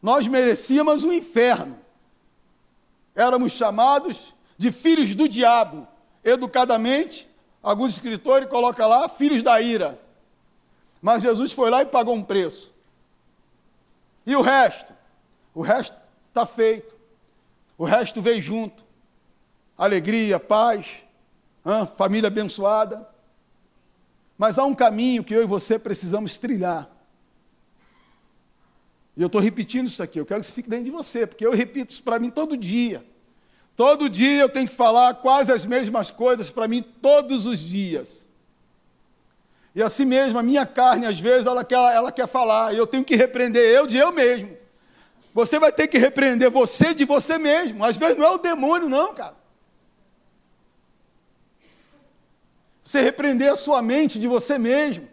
Nós merecíamos o um inferno. Éramos chamados de filhos do diabo. Educadamente, alguns escritores colocam lá filhos da ira. Mas Jesus foi lá e pagou um preço. E o resto? O resto está feito. O resto veio junto. Alegria, paz, família abençoada. Mas há um caminho que eu e você precisamos trilhar. E eu estou repetindo isso aqui, eu quero que isso fique dentro de você, porque eu repito isso para mim todo dia. Todo dia eu tenho que falar quase as mesmas coisas para mim todos os dias. E assim mesmo, a minha carne, às vezes, ela quer, ela quer falar, e eu tenho que repreender eu de eu mesmo. Você vai ter que repreender você de você mesmo. Às vezes não é o demônio, não, cara. Você repreender a sua mente de você mesmo.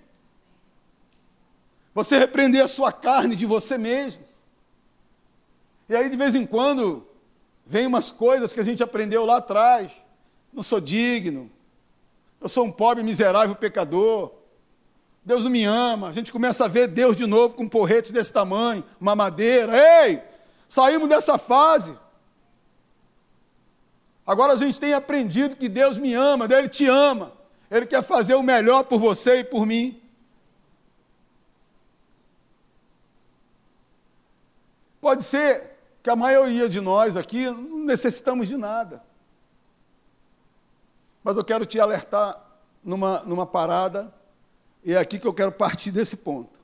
Você repreender a sua carne de você mesmo. E aí, de vez em quando, vem umas coisas que a gente aprendeu lá atrás. Não sou digno. Eu sou um pobre, miserável pecador. Deus não me ama. A gente começa a ver Deus de novo com um porrete desse tamanho, uma madeira. Ei, saímos dessa fase. Agora a gente tem aprendido que Deus me ama, Ele te ama. Ele quer fazer o melhor por você e por mim. Pode ser que a maioria de nós aqui não necessitamos de nada. Mas eu quero te alertar numa, numa parada, e é aqui que eu quero partir desse ponto.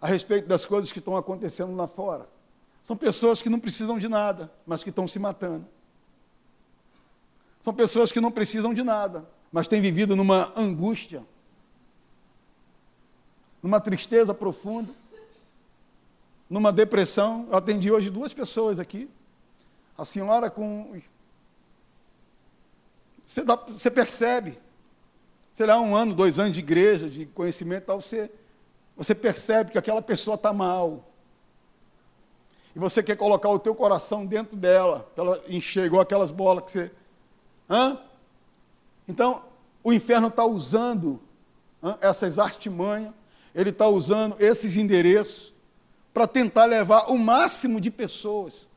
A respeito das coisas que estão acontecendo lá fora. São pessoas que não precisam de nada, mas que estão se matando. São pessoas que não precisam de nada, mas tem vivido numa angústia, numa tristeza profunda, numa depressão. Eu atendi hoje duas pessoas aqui. A senhora com. Você, dá, você percebe, sei lá, um ano, dois anos de igreja, de conhecimento tal, você, você percebe que aquela pessoa está mal. E você quer colocar o teu coração dentro dela, ela enxergou aquelas bolas que você. Hã? Então, o inferno está usando hein, essas artimanhas, ele está usando esses endereços para tentar levar o máximo de pessoas,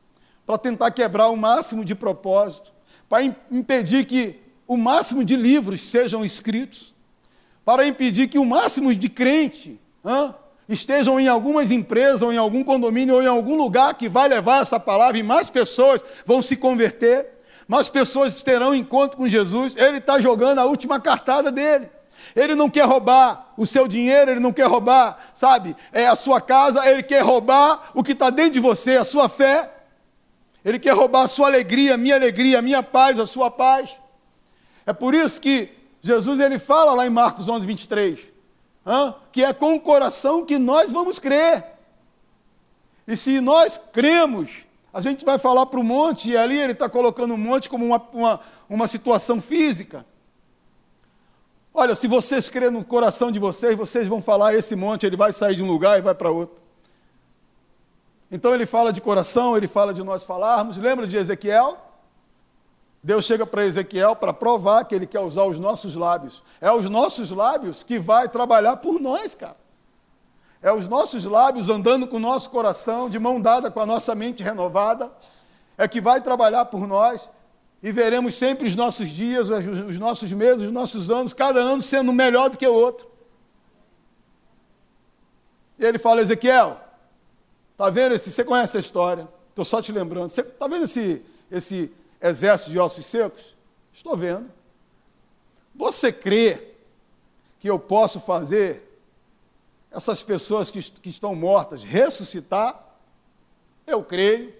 para tentar quebrar o máximo de propósito, para impedir que o máximo de livros sejam escritos, para impedir que o máximo de crente hein, estejam em algumas empresas, ou em algum condomínio, ou em algum lugar que vai levar essa palavra e mais pessoas vão se converter mais pessoas terão encontro com Jesus. Ele está jogando a última cartada dele. Ele não quer roubar o seu dinheiro, ele não quer roubar, sabe, é a sua casa, ele quer roubar o que está dentro de você, a sua fé. Ele quer roubar a sua alegria, a minha alegria, a minha paz, a sua paz. É por isso que Jesus ele fala lá em Marcos 11, 23, hein, que é com o coração que nós vamos crer. E se nós cremos a gente vai falar para o monte, e ali ele está colocando o monte como uma, uma, uma situação física. Olha, se vocês crerem no coração de vocês, vocês vão falar esse monte, ele vai sair de um lugar e vai para outro. Então ele fala de coração, ele fala de nós falarmos. Lembra de Ezequiel? Deus chega para Ezequiel para provar que ele quer usar os nossos lábios. É os nossos lábios que vai trabalhar por nós, cara. É os nossos lábios andando com o nosso coração, de mão dada com a nossa mente renovada, é que vai trabalhar por nós e veremos sempre os nossos dias, os nossos meses, os nossos anos, cada ano sendo melhor do que o outro. E ele fala, Ezequiel, tá vendo esse? Você conhece a história? Estou só te lembrando. Está vendo esse, esse exército de ossos secos? Estou vendo. Você crê que eu posso fazer essas pessoas que, que estão mortas ressuscitar? Eu creio.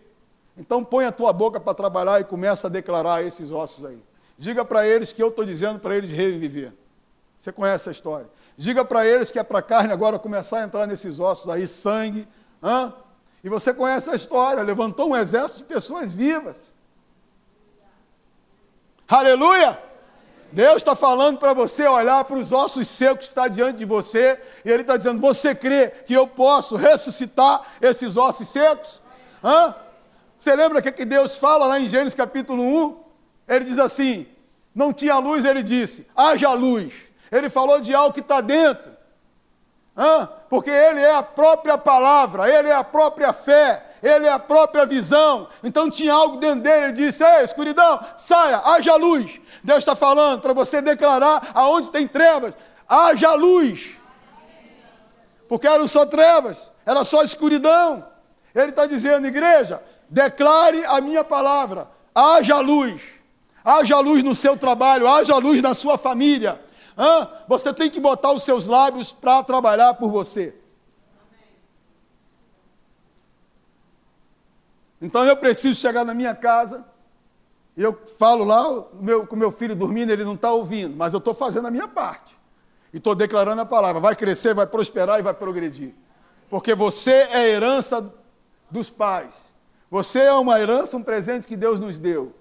Então põe a tua boca para trabalhar e começa a declarar esses ossos aí. Diga para eles que eu estou dizendo para eles reviver. Você conhece a história. Diga para eles que é para a carne agora começar a entrar nesses ossos aí, sangue. Hã? E você conhece a história. Levantou um exército de pessoas vivas. Aleluia! Deus está falando para você olhar para os ossos secos que está diante de você, e Ele está dizendo: Você crê que eu posso ressuscitar esses ossos secos? Hã? Você lembra que, que Deus fala lá em Gênesis capítulo 1? Ele diz assim: Não tinha luz, ele disse: Haja luz. Ele falou de algo que está dentro. Hã? Porque Ele é a própria palavra, Ele é a própria fé, Ele é a própria visão. Então tinha algo dentro dele. Ele disse: Ei, escuridão, saia, haja luz. Deus está falando para você declarar aonde tem trevas, haja luz. Porque eram só trevas, era só escuridão. Ele está dizendo, igreja, declare a minha palavra, haja luz. Haja luz no seu trabalho, haja luz na sua família. Hã? Você tem que botar os seus lábios para trabalhar por você. Então eu preciso chegar na minha casa, e eu falo lá meu, com meu filho dormindo, ele não está ouvindo, mas eu estou fazendo a minha parte. E estou declarando a palavra: vai crescer, vai prosperar e vai progredir. Porque você é herança dos pais. Você é uma herança, um presente que Deus nos deu.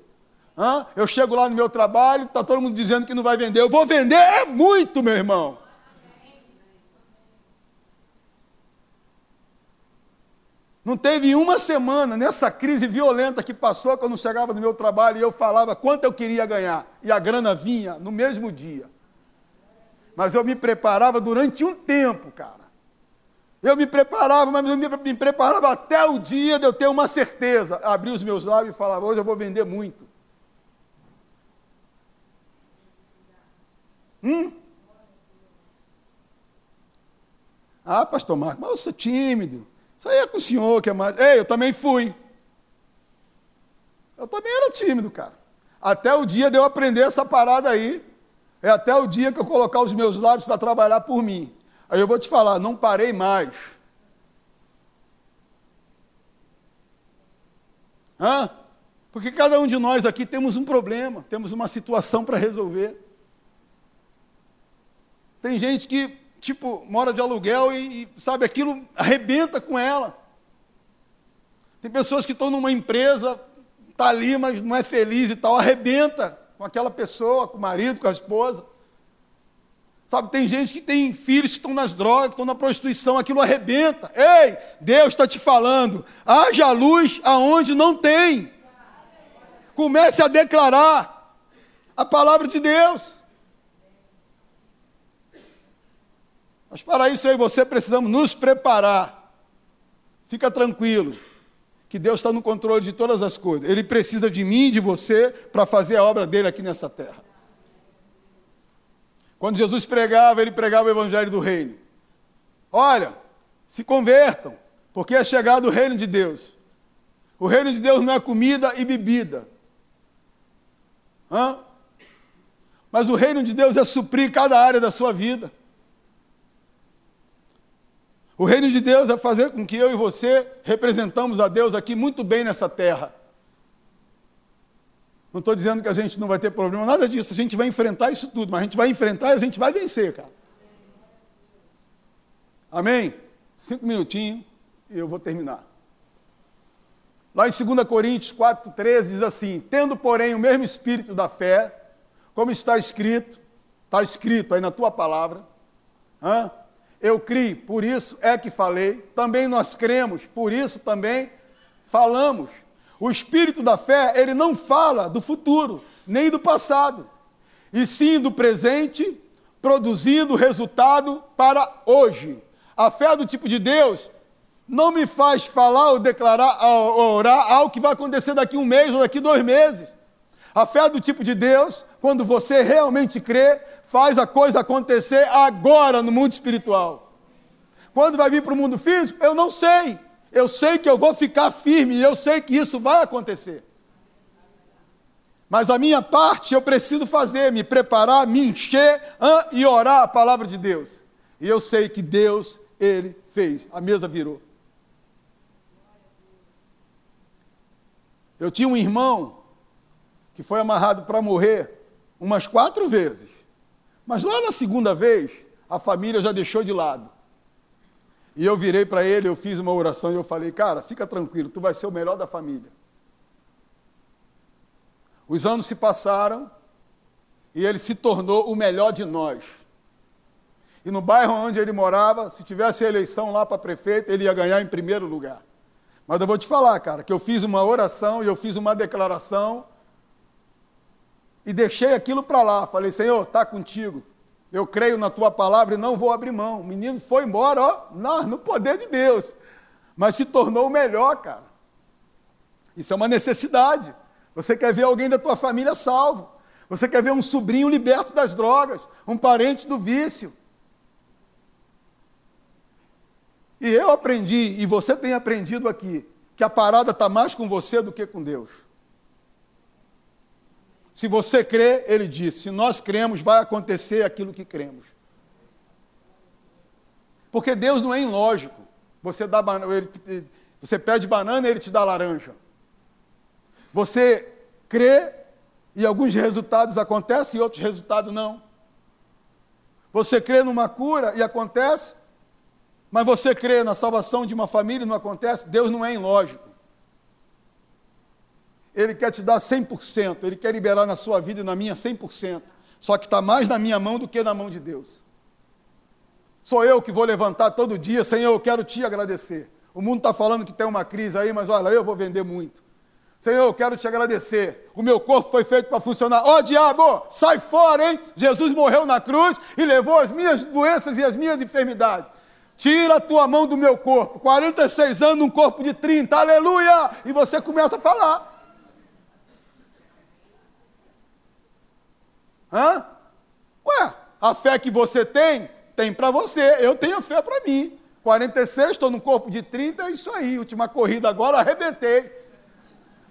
Hã? Eu chego lá no meu trabalho, está todo mundo dizendo que não vai vender. Eu vou vender é muito, meu irmão. Não teve uma semana nessa crise violenta que passou quando chegava no meu trabalho e eu falava quanto eu queria ganhar. E a grana vinha no mesmo dia. Mas eu me preparava durante um tempo, cara. Eu me preparava, mas eu me preparava até o dia de eu ter uma certeza. Abri os meus lábios e falava, hoje eu vou vender muito. Hum? Ah, pastor Marcos, mas eu sou tímido. Isso aí é com o senhor que é mais. Ei, eu também fui. Eu também era tímido, cara. Até o dia de eu aprender essa parada aí. É até o dia que eu colocar os meus lábios para trabalhar por mim. Aí eu vou te falar, não parei mais. Hã? Porque cada um de nós aqui temos um problema, temos uma situação para resolver. Tem gente que tipo, mora de aluguel e, e, sabe, aquilo arrebenta com ela. Tem pessoas que estão numa empresa, está ali, mas não é feliz e tal, arrebenta com aquela pessoa, com o marido, com a esposa. Sabe, tem gente que tem filhos que estão nas drogas, que estão na prostituição, aquilo arrebenta. Ei, Deus está te falando, haja luz aonde não tem. Comece a declarar a palavra de Deus. Mas para isso eu e você precisamos nos preparar. Fica tranquilo, que Deus está no controle de todas as coisas. Ele precisa de mim e de você para fazer a obra dele aqui nessa terra. Quando Jesus pregava, ele pregava o evangelho do reino. Olha, se convertam, porque é chegado o reino de Deus. O reino de Deus não é comida e bebida. Hã? Mas o reino de Deus é suprir cada área da sua vida. O reino de Deus é fazer com que eu e você representamos a Deus aqui muito bem nessa terra. Não estou dizendo que a gente não vai ter problema, nada disso. A gente vai enfrentar isso tudo, mas a gente vai enfrentar e a gente vai vencer, cara. Amém? Cinco minutinhos e eu vou terminar. Lá em 2 Coríntios 4,13 diz assim: Tendo, porém, o mesmo espírito da fé, como está escrito, está escrito aí na tua palavra, hã? Eu criei, por isso é que falei, também nós cremos, por isso também falamos. O espírito da fé, ele não fala do futuro, nem do passado, e sim do presente, produzindo resultado para hoje. A fé do tipo de Deus não me faz falar ou declarar ou orar algo que vai acontecer daqui um mês ou daqui dois meses. A fé do tipo de Deus, quando você realmente crê, faz a coisa acontecer agora no mundo espiritual. Quando vai vir para o mundo físico, eu não sei. Eu sei que eu vou ficar firme eu sei que isso vai acontecer. Mas a minha parte eu preciso fazer, me preparar, me encher e orar a palavra de Deus. E eu sei que Deus, Ele fez. A mesa virou. Eu tinha um irmão que foi amarrado para morrer umas quatro vezes. Mas lá na segunda vez, a família já deixou de lado. E eu virei para ele, eu fiz uma oração e eu falei: Cara, fica tranquilo, tu vai ser o melhor da família. Os anos se passaram e ele se tornou o melhor de nós. E no bairro onde ele morava, se tivesse eleição lá para prefeito, ele ia ganhar em primeiro lugar. Mas eu vou te falar, cara, que eu fiz uma oração e eu fiz uma declaração e deixei aquilo para lá. Falei, Senhor, está contigo. Eu creio na tua palavra e não vou abrir mão. O menino foi embora, ó, no poder de Deus. Mas se tornou o melhor, cara. Isso é uma necessidade. Você quer ver alguém da tua família salvo. Você quer ver um sobrinho liberto das drogas, um parente do vício. E eu aprendi, e você tem aprendido aqui, que a parada está mais com você do que com Deus. Se você crê, ele diz: se nós cremos, vai acontecer aquilo que cremos. Porque Deus não é ilógico. Você, dá, ele, você pede banana e ele te dá laranja. Você crê e alguns resultados acontecem e outros resultados não. Você crê numa cura e acontece, mas você crê na salvação de uma família e não acontece. Deus não é ilógico. Ele quer te dar 100%, Ele quer liberar na sua vida e na minha 100%. Só que está mais na minha mão do que na mão de Deus. Sou eu que vou levantar todo dia, Senhor, eu quero te agradecer. O mundo está falando que tem uma crise aí, mas olha, eu vou vender muito. Senhor, eu quero te agradecer. O meu corpo foi feito para funcionar. Ó oh, diabo, sai fora, hein? Jesus morreu na cruz e levou as minhas doenças e as minhas enfermidades. Tira a tua mão do meu corpo. 46 anos, um corpo de 30. Aleluia! E você começa a falar. Hã? Ué, a fé que você tem, tem para você. Eu tenho fé para mim. 46, estou no corpo de 30, é isso aí. Última corrida agora, arrebentei.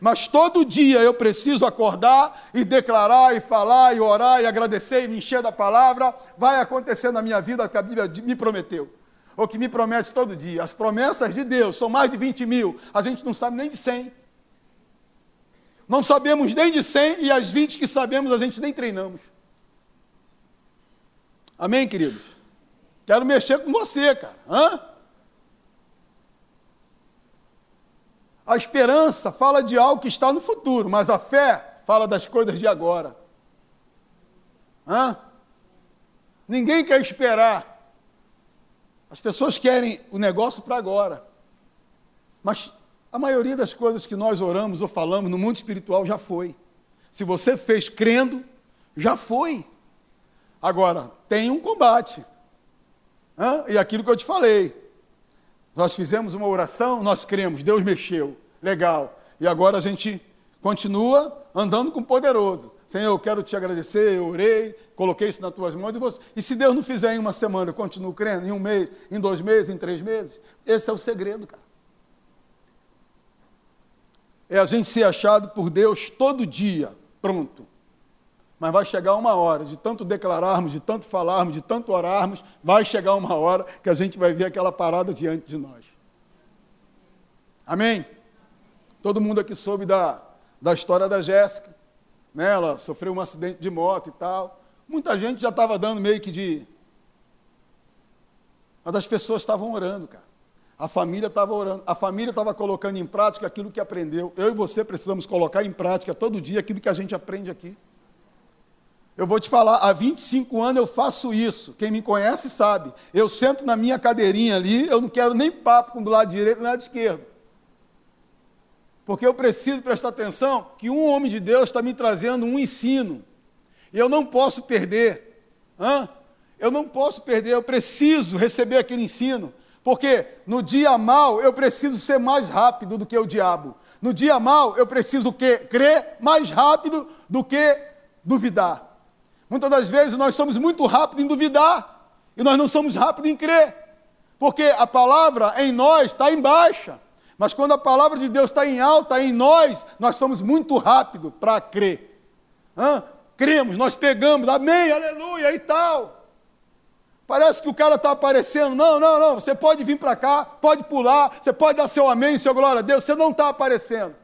Mas todo dia eu preciso acordar e declarar, e falar, e orar, e agradecer, e me encher da palavra. Vai acontecer na minha vida o que a Bíblia me prometeu. Ou que me promete todo dia. As promessas de Deus são mais de 20 mil. A gente não sabe nem de 100. Não sabemos nem de 100 e as 20 que sabemos a gente nem treinamos. Amém, queridos? Quero mexer com você, cara. Hã? A esperança fala de algo que está no futuro, mas a fé fala das coisas de agora. Hã? Ninguém quer esperar. As pessoas querem o negócio para agora. Mas a maioria das coisas que nós oramos ou falamos no mundo espiritual já foi. Se você fez crendo, já foi. Agora, tem um combate. Hã? E aquilo que eu te falei. Nós fizemos uma oração, nós cremos, Deus mexeu. Legal. E agora a gente continua andando com o poderoso. Senhor, eu quero te agradecer, eu orei, coloquei isso nas tuas mãos. E, você, e se Deus não fizer em uma semana, eu continuo crendo, em um mês, em dois meses, em três meses? Esse é o segredo, cara. É a gente ser achado por Deus todo dia, pronto. Mas vai chegar uma hora, de tanto declararmos, de tanto falarmos, de tanto orarmos, vai chegar uma hora que a gente vai ver aquela parada diante de nós. Amém? Todo mundo aqui soube da, da história da Jéssica. Né? Ela sofreu um acidente de moto e tal. Muita gente já estava dando meio que de. Mas as pessoas estavam orando, cara. A família estava orando, a família estava colocando em prática aquilo que aprendeu. Eu e você precisamos colocar em prática todo dia aquilo que a gente aprende aqui. Eu vou te falar, há 25 anos eu faço isso. Quem me conhece sabe. Eu sento na minha cadeirinha ali, eu não quero nem papo com do lado direito nem do lado esquerdo. Porque eu preciso prestar atenção que um homem de Deus está me trazendo um ensino. E eu não posso perder. Hã? Eu não posso perder, eu preciso receber aquele ensino. Porque no dia mal eu preciso ser mais rápido do que o diabo. No dia mal eu preciso que crer mais rápido do que duvidar. Muitas das vezes nós somos muito rápidos em duvidar e nós não somos rápidos em crer, porque a palavra em nós está em baixa, mas quando a palavra de Deus está em alta em nós, nós somos muito rápidos para crer. Hã? Cremos, nós pegamos, amém, aleluia e tal. Parece que o cara está aparecendo. Não, não, não. Você pode vir para cá, pode pular, você pode dar seu amém, seu glória a Deus. Você não está aparecendo.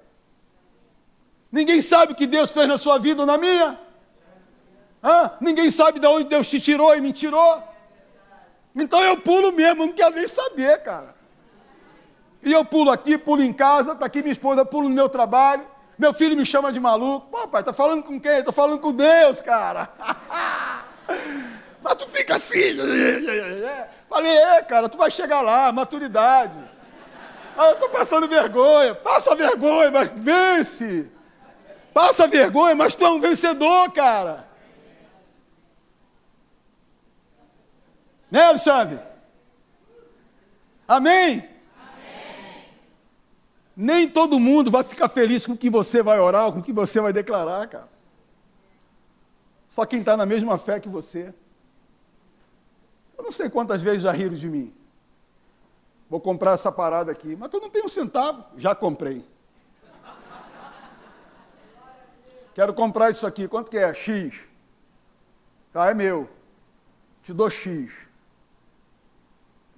Ninguém sabe o que Deus fez na sua vida ou na minha. Hã? Ninguém sabe de onde Deus te tirou e me tirou. Então eu pulo mesmo, não quero nem saber, cara. E eu pulo aqui, pulo em casa, tá aqui minha esposa, pulo no meu trabalho. Meu filho me chama de maluco. Pô, pai, tá falando com quem? Tô falando com Deus, cara. Mas tu fica assim. Falei, é, cara, tu vai chegar lá, maturidade. Ah, eu tô passando vergonha. Passa vergonha, mas vence. Passa vergonha, mas tu é um vencedor, cara. Né, Alexandre? Amém? Nem todo mundo vai ficar feliz com o que você vai orar, com o que você vai declarar, cara. Só quem está na mesma fé que você. Eu não sei quantas vezes já riram de mim. Vou comprar essa parada aqui. Mas tu não tem um centavo? Já comprei. Quero comprar isso aqui. Quanto que é? X. Ah, é meu. Te dou X.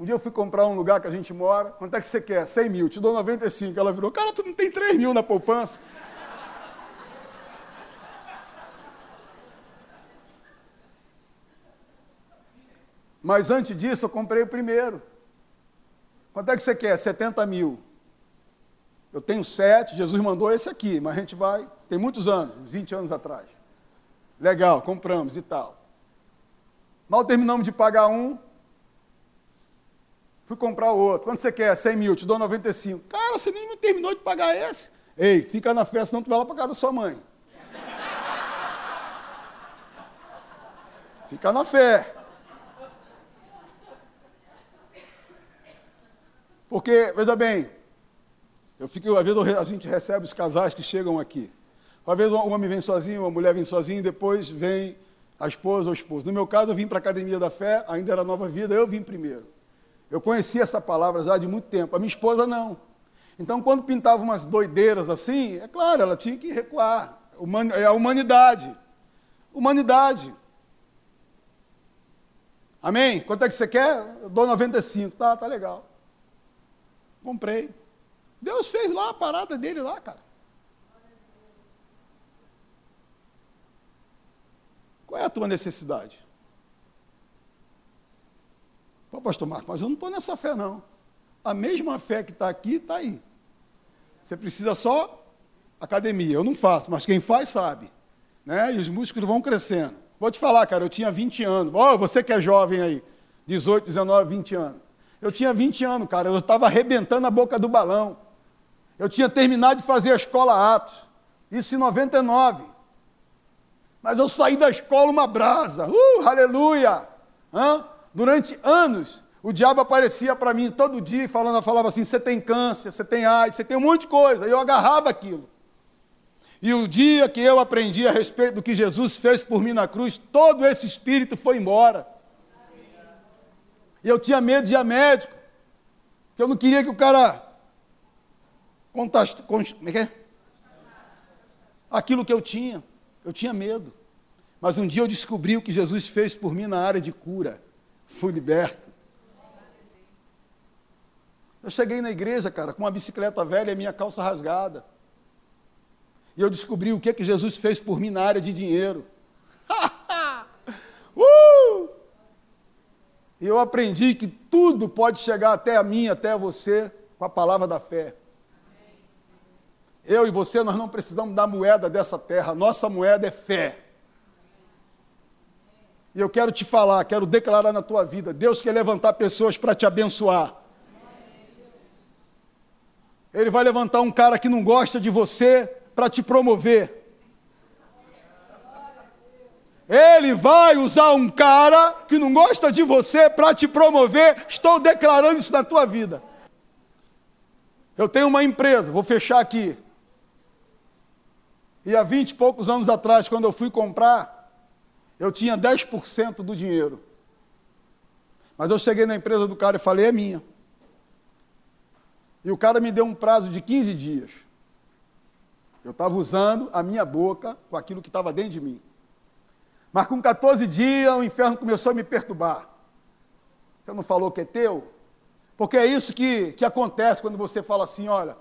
Um dia eu fui comprar um lugar que a gente mora. Quanto é que você quer? 100 mil. Te dou 95. Ela virou, cara, tu não tem 3 mil na poupança. Mas antes disso, eu comprei o primeiro. Quanto é que você quer? 70 mil. Eu tenho sete, Jesus mandou esse aqui, mas a gente vai, tem muitos anos, 20 anos atrás. Legal, compramos e tal. Mal terminamos de pagar um, Fui comprar o outro. Quanto você quer? 100 mil, te dou 95. Cara, você nem me terminou de pagar esse. Ei, fica na festa, senão tu vai lá para casa da sua mãe. Fica na fé. Porque, veja bem, eu fico, às vezes a gente recebe os casais que chegam aqui. Às vezes um homem vem sozinho, uma mulher vem sozinha, depois vem a esposa ou o esposo. No meu caso, eu vim para a Academia da Fé, ainda era nova vida, eu vim primeiro. Eu conhecia essa palavra já de muito tempo. A minha esposa não. Então, quando pintava umas doideiras assim, é claro, ela tinha que recuar. É a humanidade. Humanidade. Amém? Quanto é que você quer? Eu dou 95. Tá, tá legal. Comprei. Deus fez lá a parada dele lá, cara. Qual é a tua necessidade? Pô, pastor Marcos, mas eu não estou nessa fé, não. A mesma fé que está aqui, está aí. Você precisa só academia. Eu não faço, mas quem faz sabe. Né? E os músculos vão crescendo. Vou te falar, cara, eu tinha 20 anos. Oh, você que é jovem aí, 18, 19, 20 anos. Eu tinha 20 anos, cara, eu estava arrebentando a boca do balão. Eu tinha terminado de fazer a escola Atos. Isso em 99. Mas eu saí da escola uma brasa. Uh, aleluia! Hã? Durante anos, o diabo aparecia para mim todo dia falando, falava assim: você tem câncer, você tem AIDS, você tem um monte de coisa. E eu agarrava aquilo. E o dia que eu aprendi a respeito do que Jesus fez por mim na cruz, todo esse espírito foi embora. E eu tinha medo de ir a médico, que eu não queria que o cara contaste, como é é? Aquilo que eu tinha, eu tinha medo. Mas um dia eu descobri o que Jesus fez por mim na área de cura fui liberto. Eu cheguei na igreja, cara, com uma bicicleta velha e minha calça rasgada. E eu descobri o que, que Jesus fez por mim na área de dinheiro. uh! E eu aprendi que tudo pode chegar até a mim, até você, com a palavra da fé. Eu e você, nós não precisamos da moeda dessa terra, nossa moeda é fé. E eu quero te falar, quero declarar na tua vida: Deus quer levantar pessoas para te abençoar. Ele vai levantar um cara que não gosta de você para te promover. Ele vai usar um cara que não gosta de você para te promover. Estou declarando isso na tua vida. Eu tenho uma empresa, vou fechar aqui. E há vinte e poucos anos atrás, quando eu fui comprar, eu tinha 10% do dinheiro. Mas eu cheguei na empresa do cara e falei: é minha. E o cara me deu um prazo de 15 dias. Eu estava usando a minha boca com aquilo que estava dentro de mim. Mas com 14 dias o inferno começou a me perturbar. Você não falou que é teu? Porque é isso que, que acontece quando você fala assim: olha,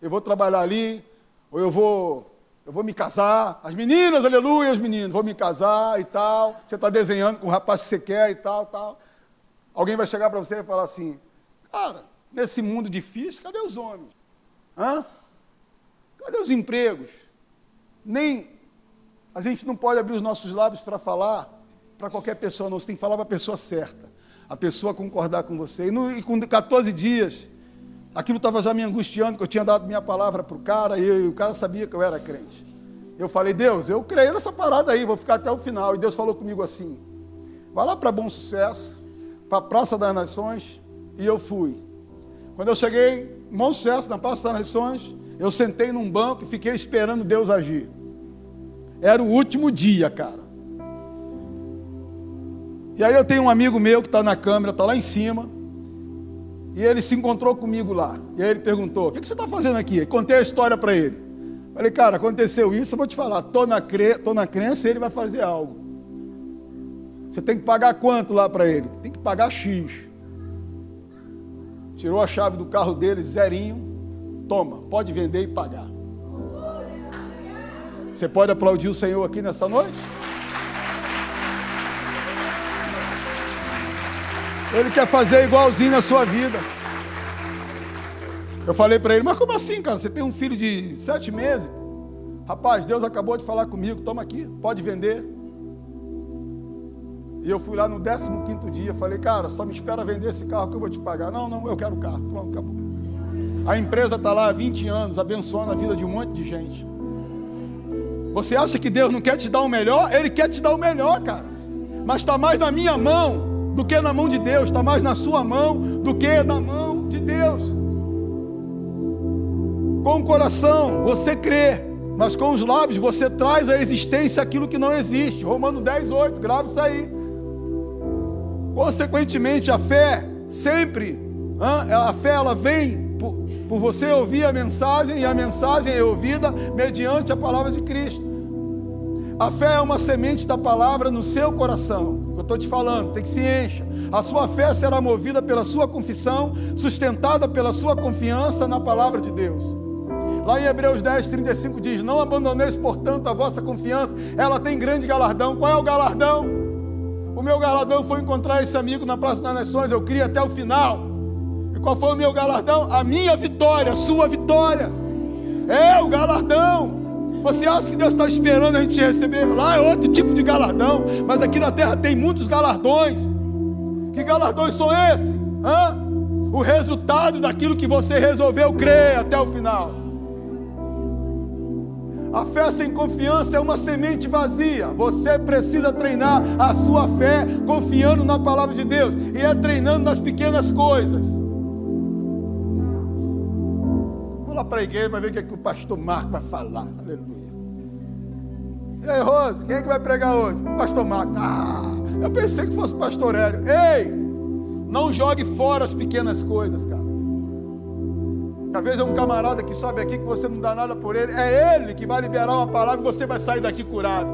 eu vou trabalhar ali, ou eu vou eu vou me casar. As meninas, aleluia, os meninos, vou me casar e tal. Você está desenhando com o rapaz que você quer e tal, tal. Alguém vai chegar para você e falar assim: Cara, nesse mundo difícil, cadê os homens? Hã? Cadê os empregos? Nem a gente não pode abrir os nossos lábios para falar para qualquer pessoa, não. Você tem que falar para a pessoa certa. A pessoa concordar com você. E, no, e com 14 dias, aquilo estava já me angustiando, que eu tinha dado minha palavra para o cara, e, e o cara sabia que eu era crente. Eu falei, Deus, eu creio nessa parada aí, vou ficar até o final. E Deus falou comigo assim: vai lá para Bom Sucesso, para a Praça das Nações, e eu fui. Quando eu cheguei em Bom Sucesso, na Praça das Nações, eu sentei num banco e fiquei esperando Deus agir. Era o último dia, cara. E aí eu tenho um amigo meu que está na câmera, está lá em cima. E ele se encontrou comigo lá. E aí ele perguntou: O que você está fazendo aqui? Contei a história para ele. Falei, cara, aconteceu isso, eu vou te falar. Estou na, cre... Tô na crença e ele vai fazer algo. Você tem que pagar quanto lá para ele? Tem que pagar X. Tirou a chave do carro dele, zerinho. Toma, pode vender e pagar. Você pode aplaudir o Senhor aqui nessa noite? Ele quer fazer igualzinho na sua vida. Eu falei para ele, mas como assim, cara? Você tem um filho de sete meses? Rapaz, Deus acabou de falar comigo, toma aqui, pode vender. E eu fui lá no 15 dia, falei, cara, só me espera vender esse carro que eu vou te pagar. Não, não, eu quero o carro. Pronto, acabou. A empresa está lá há 20 anos, abençoando a vida de um monte de gente. Você acha que Deus não quer te dar o melhor? Ele quer te dar o melhor, cara. Mas está mais na minha mão do que na mão de Deus. Está mais na sua mão do que na mão de Deus. Com o coração você crê, mas com os lábios você traz à existência aquilo que não existe. Romano 10, 8, grave isso aí. Consequentemente, a fé sempre, a fé ela vem por você ouvir a mensagem, e a mensagem é ouvida mediante a palavra de Cristo. A fé é uma semente da palavra no seu coração. Eu estou te falando, tem que se encha. A sua fé será movida pela sua confissão, sustentada pela sua confiança na palavra de Deus. Lá em Hebreus 10, 35 diz: Não abandoneis, portanto, a vossa confiança, ela tem grande galardão. Qual é o galardão? O meu galardão foi encontrar esse amigo na Praça das Nações, eu queria até o final. E qual foi o meu galardão? A minha vitória, a sua vitória. É o galardão. Você acha que Deus está esperando a gente receber? Lá é outro tipo de galardão. Mas aqui na terra tem muitos galardões. Que galardões são esses? Hã? O resultado daquilo que você resolveu crer até o final. A fé sem confiança é uma semente vazia. Você precisa treinar a sua fé confiando na palavra de Deus. E é treinando nas pequenas coisas. Lá para a igreja para ver o que, é que o pastor Marco vai falar. Aleluia. E aí, Rose, quem é que vai pregar hoje? Pastor Marco. Ah, eu pensei que fosse pastor Hélio. Ei, não jogue fora as pequenas coisas, cara. Às vezes é um camarada que sobe aqui que você não dá nada por ele. É ele que vai liberar uma palavra e você vai sair daqui curado.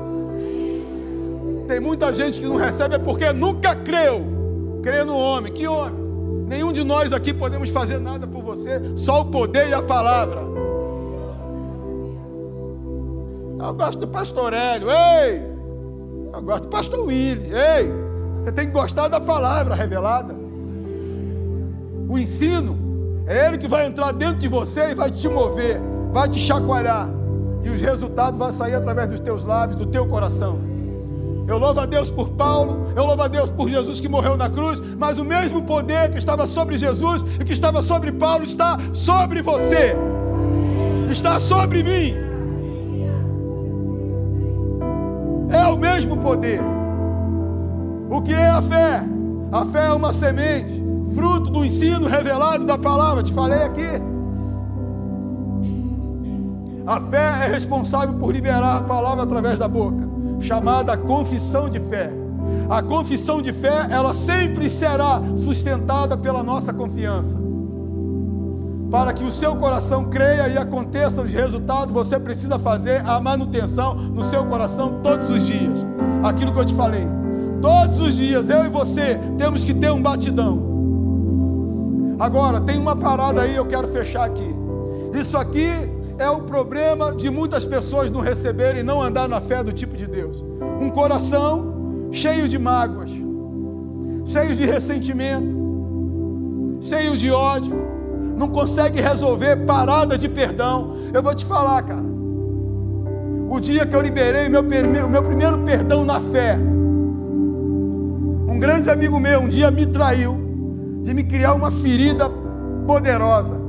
Tem muita gente que não recebe é porque nunca creu. Crê no homem. Que homem? Nenhum de nós aqui podemos fazer nada por você, só o poder e a palavra. Eu gosto do pastor Hélio, ei! Eu gosto do pastor Willy, ei! Você tem que gostar da palavra revelada. O ensino é ele que vai entrar dentro de você e vai te mover, vai te chacoalhar. E os resultados vão sair através dos teus lábios, do teu coração. Eu louvo a Deus por Paulo, eu louvo a Deus por Jesus que morreu na cruz, mas o mesmo poder que estava sobre Jesus e que estava sobre Paulo está sobre você, está sobre mim. É o mesmo poder. O que é a fé? A fé é uma semente, fruto do ensino revelado da palavra. Te falei aqui. A fé é responsável por liberar a palavra através da boca chamada confissão de fé. A confissão de fé, ela sempre será sustentada pela nossa confiança. Para que o seu coração creia e aconteça os resultados, você precisa fazer a manutenção no seu coração todos os dias. Aquilo que eu te falei. Todos os dias, eu e você temos que ter um batidão. Agora, tem uma parada aí, eu quero fechar aqui. Isso aqui é o problema de muitas pessoas não receberem e não andar na fé do tipo de Deus. Um coração cheio de mágoas, cheio de ressentimento, cheio de ódio, não consegue resolver parada de perdão. Eu vou te falar, cara. O dia que eu liberei meu, o meu primeiro perdão na fé, um grande amigo meu um dia me traiu de me criar uma ferida poderosa.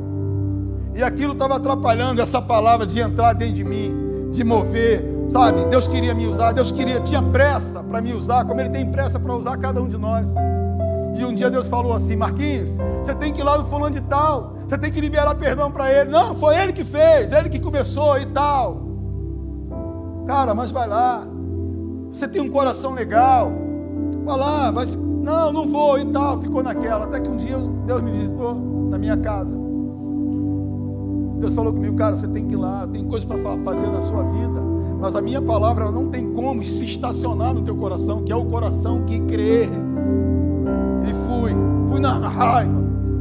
E aquilo estava atrapalhando essa palavra de entrar dentro de mim, de mover, sabe? Deus queria me usar, Deus queria, tinha pressa para me usar, como Ele tem pressa para usar cada um de nós. E um dia Deus falou assim: Marquinhos, você tem que ir lá no fulano de tal, você tem que liberar perdão para ele. Não, foi ele que fez, ele que começou e tal. Cara, mas vai lá. Você tem um coração legal. Vai lá, vai. Não, não vou e tal. Ficou naquela. Até que um dia Deus me visitou na minha casa. Deus falou comigo, cara, você tem que ir lá, tem coisas para fazer na sua vida, mas a minha palavra não tem como se estacionar no teu coração, que é o coração que crê. E fui, fui na, na raiva,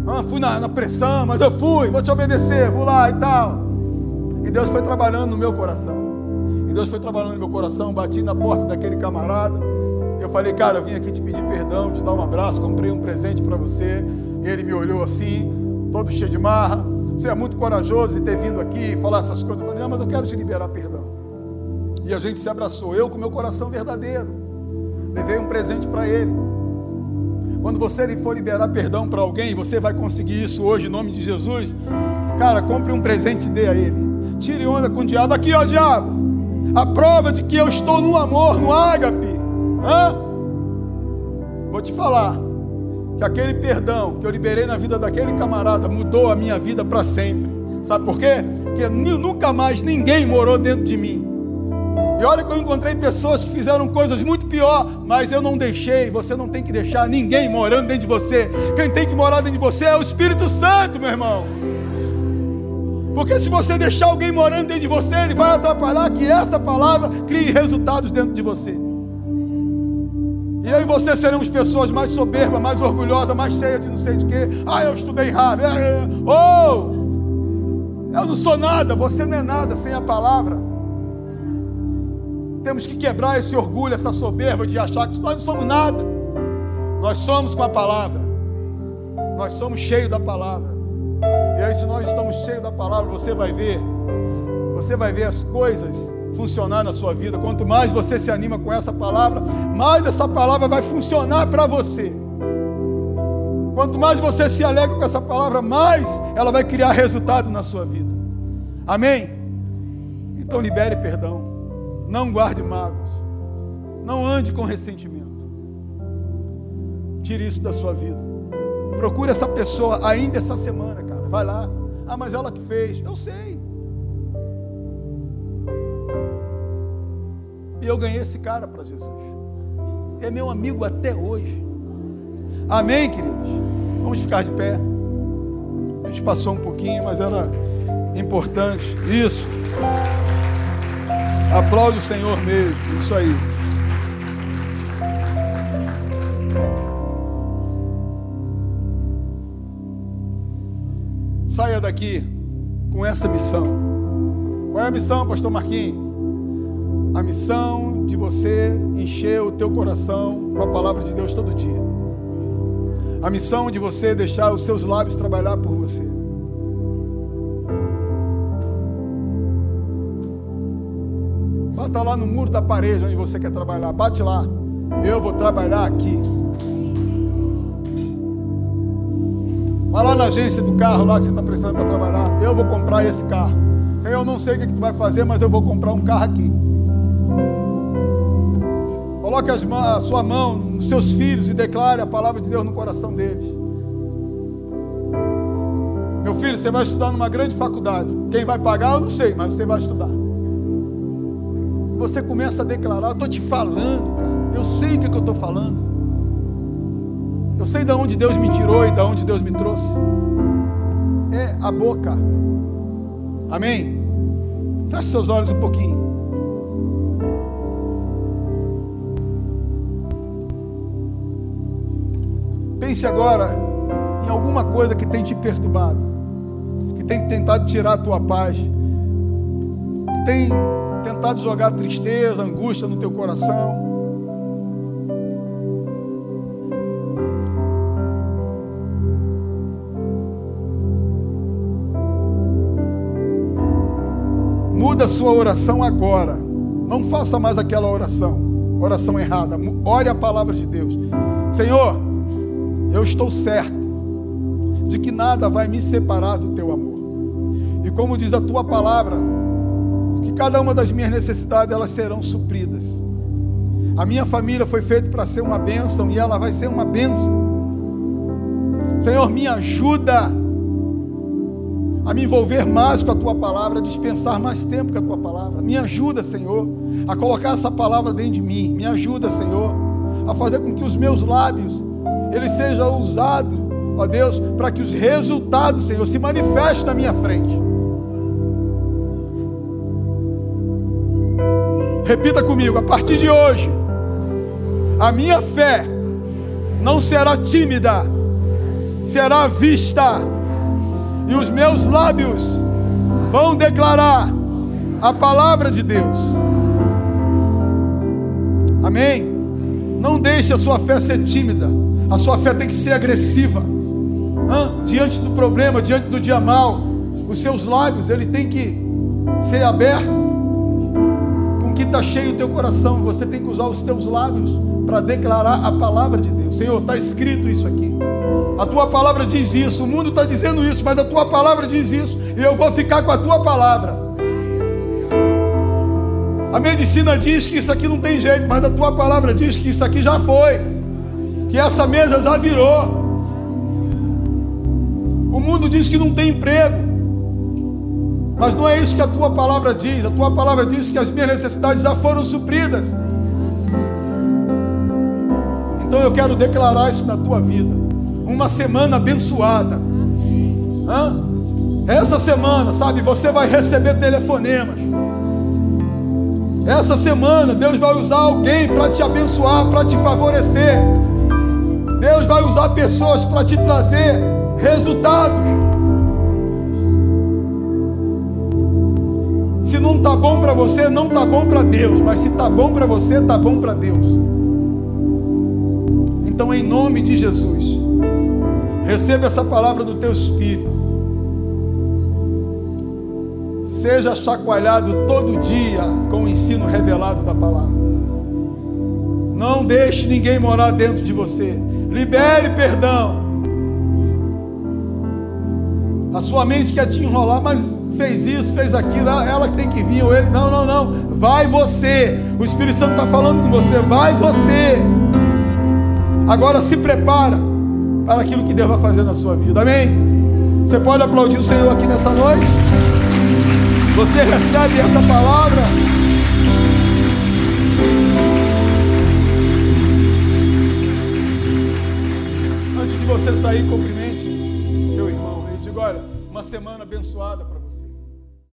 ah, fui na, na pressão, mas eu fui, vou te obedecer, vou lá e tal. E Deus foi trabalhando no meu coração. E Deus foi trabalhando no meu coração, bati na porta daquele camarada. Eu falei, cara, eu vim aqui te pedir perdão, te dar um abraço, comprei um presente para você. Ele me olhou assim, todo cheio de marra. Você é muito corajoso e ter vindo aqui e falar essas coisas. Eu falei, não, mas eu quero te liberar perdão. E a gente se abraçou, eu com meu coração verdadeiro. Levei um presente para ele. Quando você for liberar perdão para alguém, você vai conseguir isso hoje em nome de Jesus. Cara, compre um presente e dê a ele. Tire onda com o diabo. Aqui, ó, diabo. A prova de que eu estou no amor, no ágape. Hã? Vou te falar que aquele perdão que eu liberei na vida daquele camarada mudou a minha vida para sempre. Sabe por quê? Porque nunca mais ninguém morou dentro de mim. E olha que eu encontrei pessoas que fizeram coisas muito pior, mas eu não deixei. Você não tem que deixar ninguém morando dentro de você. Quem tem que morar dentro de você é o Espírito Santo, meu irmão. Porque se você deixar alguém morando dentro de você, ele vai atrapalhar que essa palavra crie resultados dentro de você. E eu e você seremos pessoas mais soberbas, mais orgulhosas, mais cheias de não sei de quê. Ah, eu estudei Harvard. É, é. Oh! Eu não sou nada, você não é nada sem a palavra. Temos que quebrar esse orgulho, essa soberba de achar que nós não somos nada. Nós somos com a palavra. Nós somos cheios da palavra. E aí, se nós estamos cheios da palavra, você vai ver, você vai ver as coisas funcionar na sua vida. Quanto mais você se anima com essa palavra, mais essa palavra vai funcionar para você. Quanto mais você se alegra com essa palavra, mais ela vai criar resultado na sua vida. Amém? Então libere perdão. Não guarde mágoas. Não ande com ressentimento. Tire isso da sua vida. Procure essa pessoa ainda essa semana, cara. Vai lá. Ah, mas ela que fez. Eu sei. E eu ganhei esse cara para Jesus. É meu amigo até hoje. Amém, queridos? Vamos ficar de pé. A gente passou um pouquinho, mas era importante. Isso. Aplaude o Senhor mesmo. Isso aí. Saia daqui com essa missão. Qual é a missão, pastor Marquinhos? A missão de você encher o teu coração com a palavra de Deus todo dia. A missão de você deixar os seus lábios trabalhar por você. Bata lá no muro da parede onde você quer trabalhar. Bate lá. Eu vou trabalhar aqui. Vai lá na agência do carro lá que você está precisando para trabalhar. Eu vou comprar esse carro. Eu não sei o que, que tu vai fazer, mas eu vou comprar um carro aqui. Coloque a sua mão nos seus filhos e declare a palavra de Deus no coração deles. Meu filho, você vai estudar numa grande faculdade. Quem vai pagar, eu não sei, mas você vai estudar. Você começa a declarar, eu estou te falando, eu sei o que, é que eu estou falando. Eu sei de onde Deus me tirou e de onde Deus me trouxe. É a boca. Amém? Feche seus olhos um pouquinho. Pense agora em alguma coisa que tem te perturbado, que tem tentado tirar a tua paz, tem tentado jogar tristeza, angústia no teu coração. Muda a sua oração agora. Não faça mais aquela oração, oração errada. Ore a palavra de Deus. Senhor, eu estou certo de que nada vai me separar do teu amor. E como diz a tua palavra, que cada uma das minhas necessidades elas serão supridas. A minha família foi feita para ser uma bênção e ela vai ser uma bênção. Senhor, me ajuda a me envolver mais com a tua palavra, a dispensar mais tempo com a tua palavra. Me ajuda, Senhor, a colocar essa palavra dentro de mim. Me ajuda, Senhor, a fazer com que os meus lábios eles sejam usados, ó Deus, para que os resultados, Senhor, se manifestem na minha frente. Repita comigo, a partir de hoje, a minha fé não será tímida, será vista, e os meus lábios vão declarar a palavra de Deus. Amém? Não deixe a sua fé ser tímida, a sua fé tem que ser agressiva. Hã? Diante do problema, diante do dia mal, os seus lábios, ele tem que ser aberto que está cheio o teu coração, você tem que usar os teus lábios para declarar a palavra de Deus. Senhor, está escrito isso aqui. A tua palavra diz isso, o mundo está dizendo isso, mas a tua palavra diz isso, e eu vou ficar com a tua palavra. A medicina diz que isso aqui não tem jeito, mas a tua palavra diz que isso aqui já foi, que essa mesa já virou. O mundo diz que não tem emprego, mas não é isso que a tua palavra diz. A tua palavra diz que as minhas necessidades já foram supridas. Então eu quero declarar isso na tua vida. Uma semana abençoada. Hã? Essa semana, sabe, você vai receber telefonemas. Essa semana Deus vai usar alguém para te abençoar, para te favorecer. Deus vai usar pessoas para te trazer resultados. Se não está bom para você, não está bom para Deus. Mas se está bom para você, está bom para Deus. Então, em nome de Jesus, receba essa palavra do teu espírito. Seja chacoalhado todo dia com o ensino revelado da palavra. Não deixe ninguém morar dentro de você. Libere perdão. A sua mente quer te enrolar, mas fez isso, fez aquilo, ah, ela que tem que vir, ou ele. Não, não, não. Vai você. O Espírito Santo está falando com você. Vai você. Agora se prepara para aquilo que Deus vai fazer na sua vida. Amém? Você pode aplaudir o Senhor aqui nessa noite? Você recebe essa palavra? Você sair, cumprimente teu irmão. Eu digo, olha, uma semana abençoada para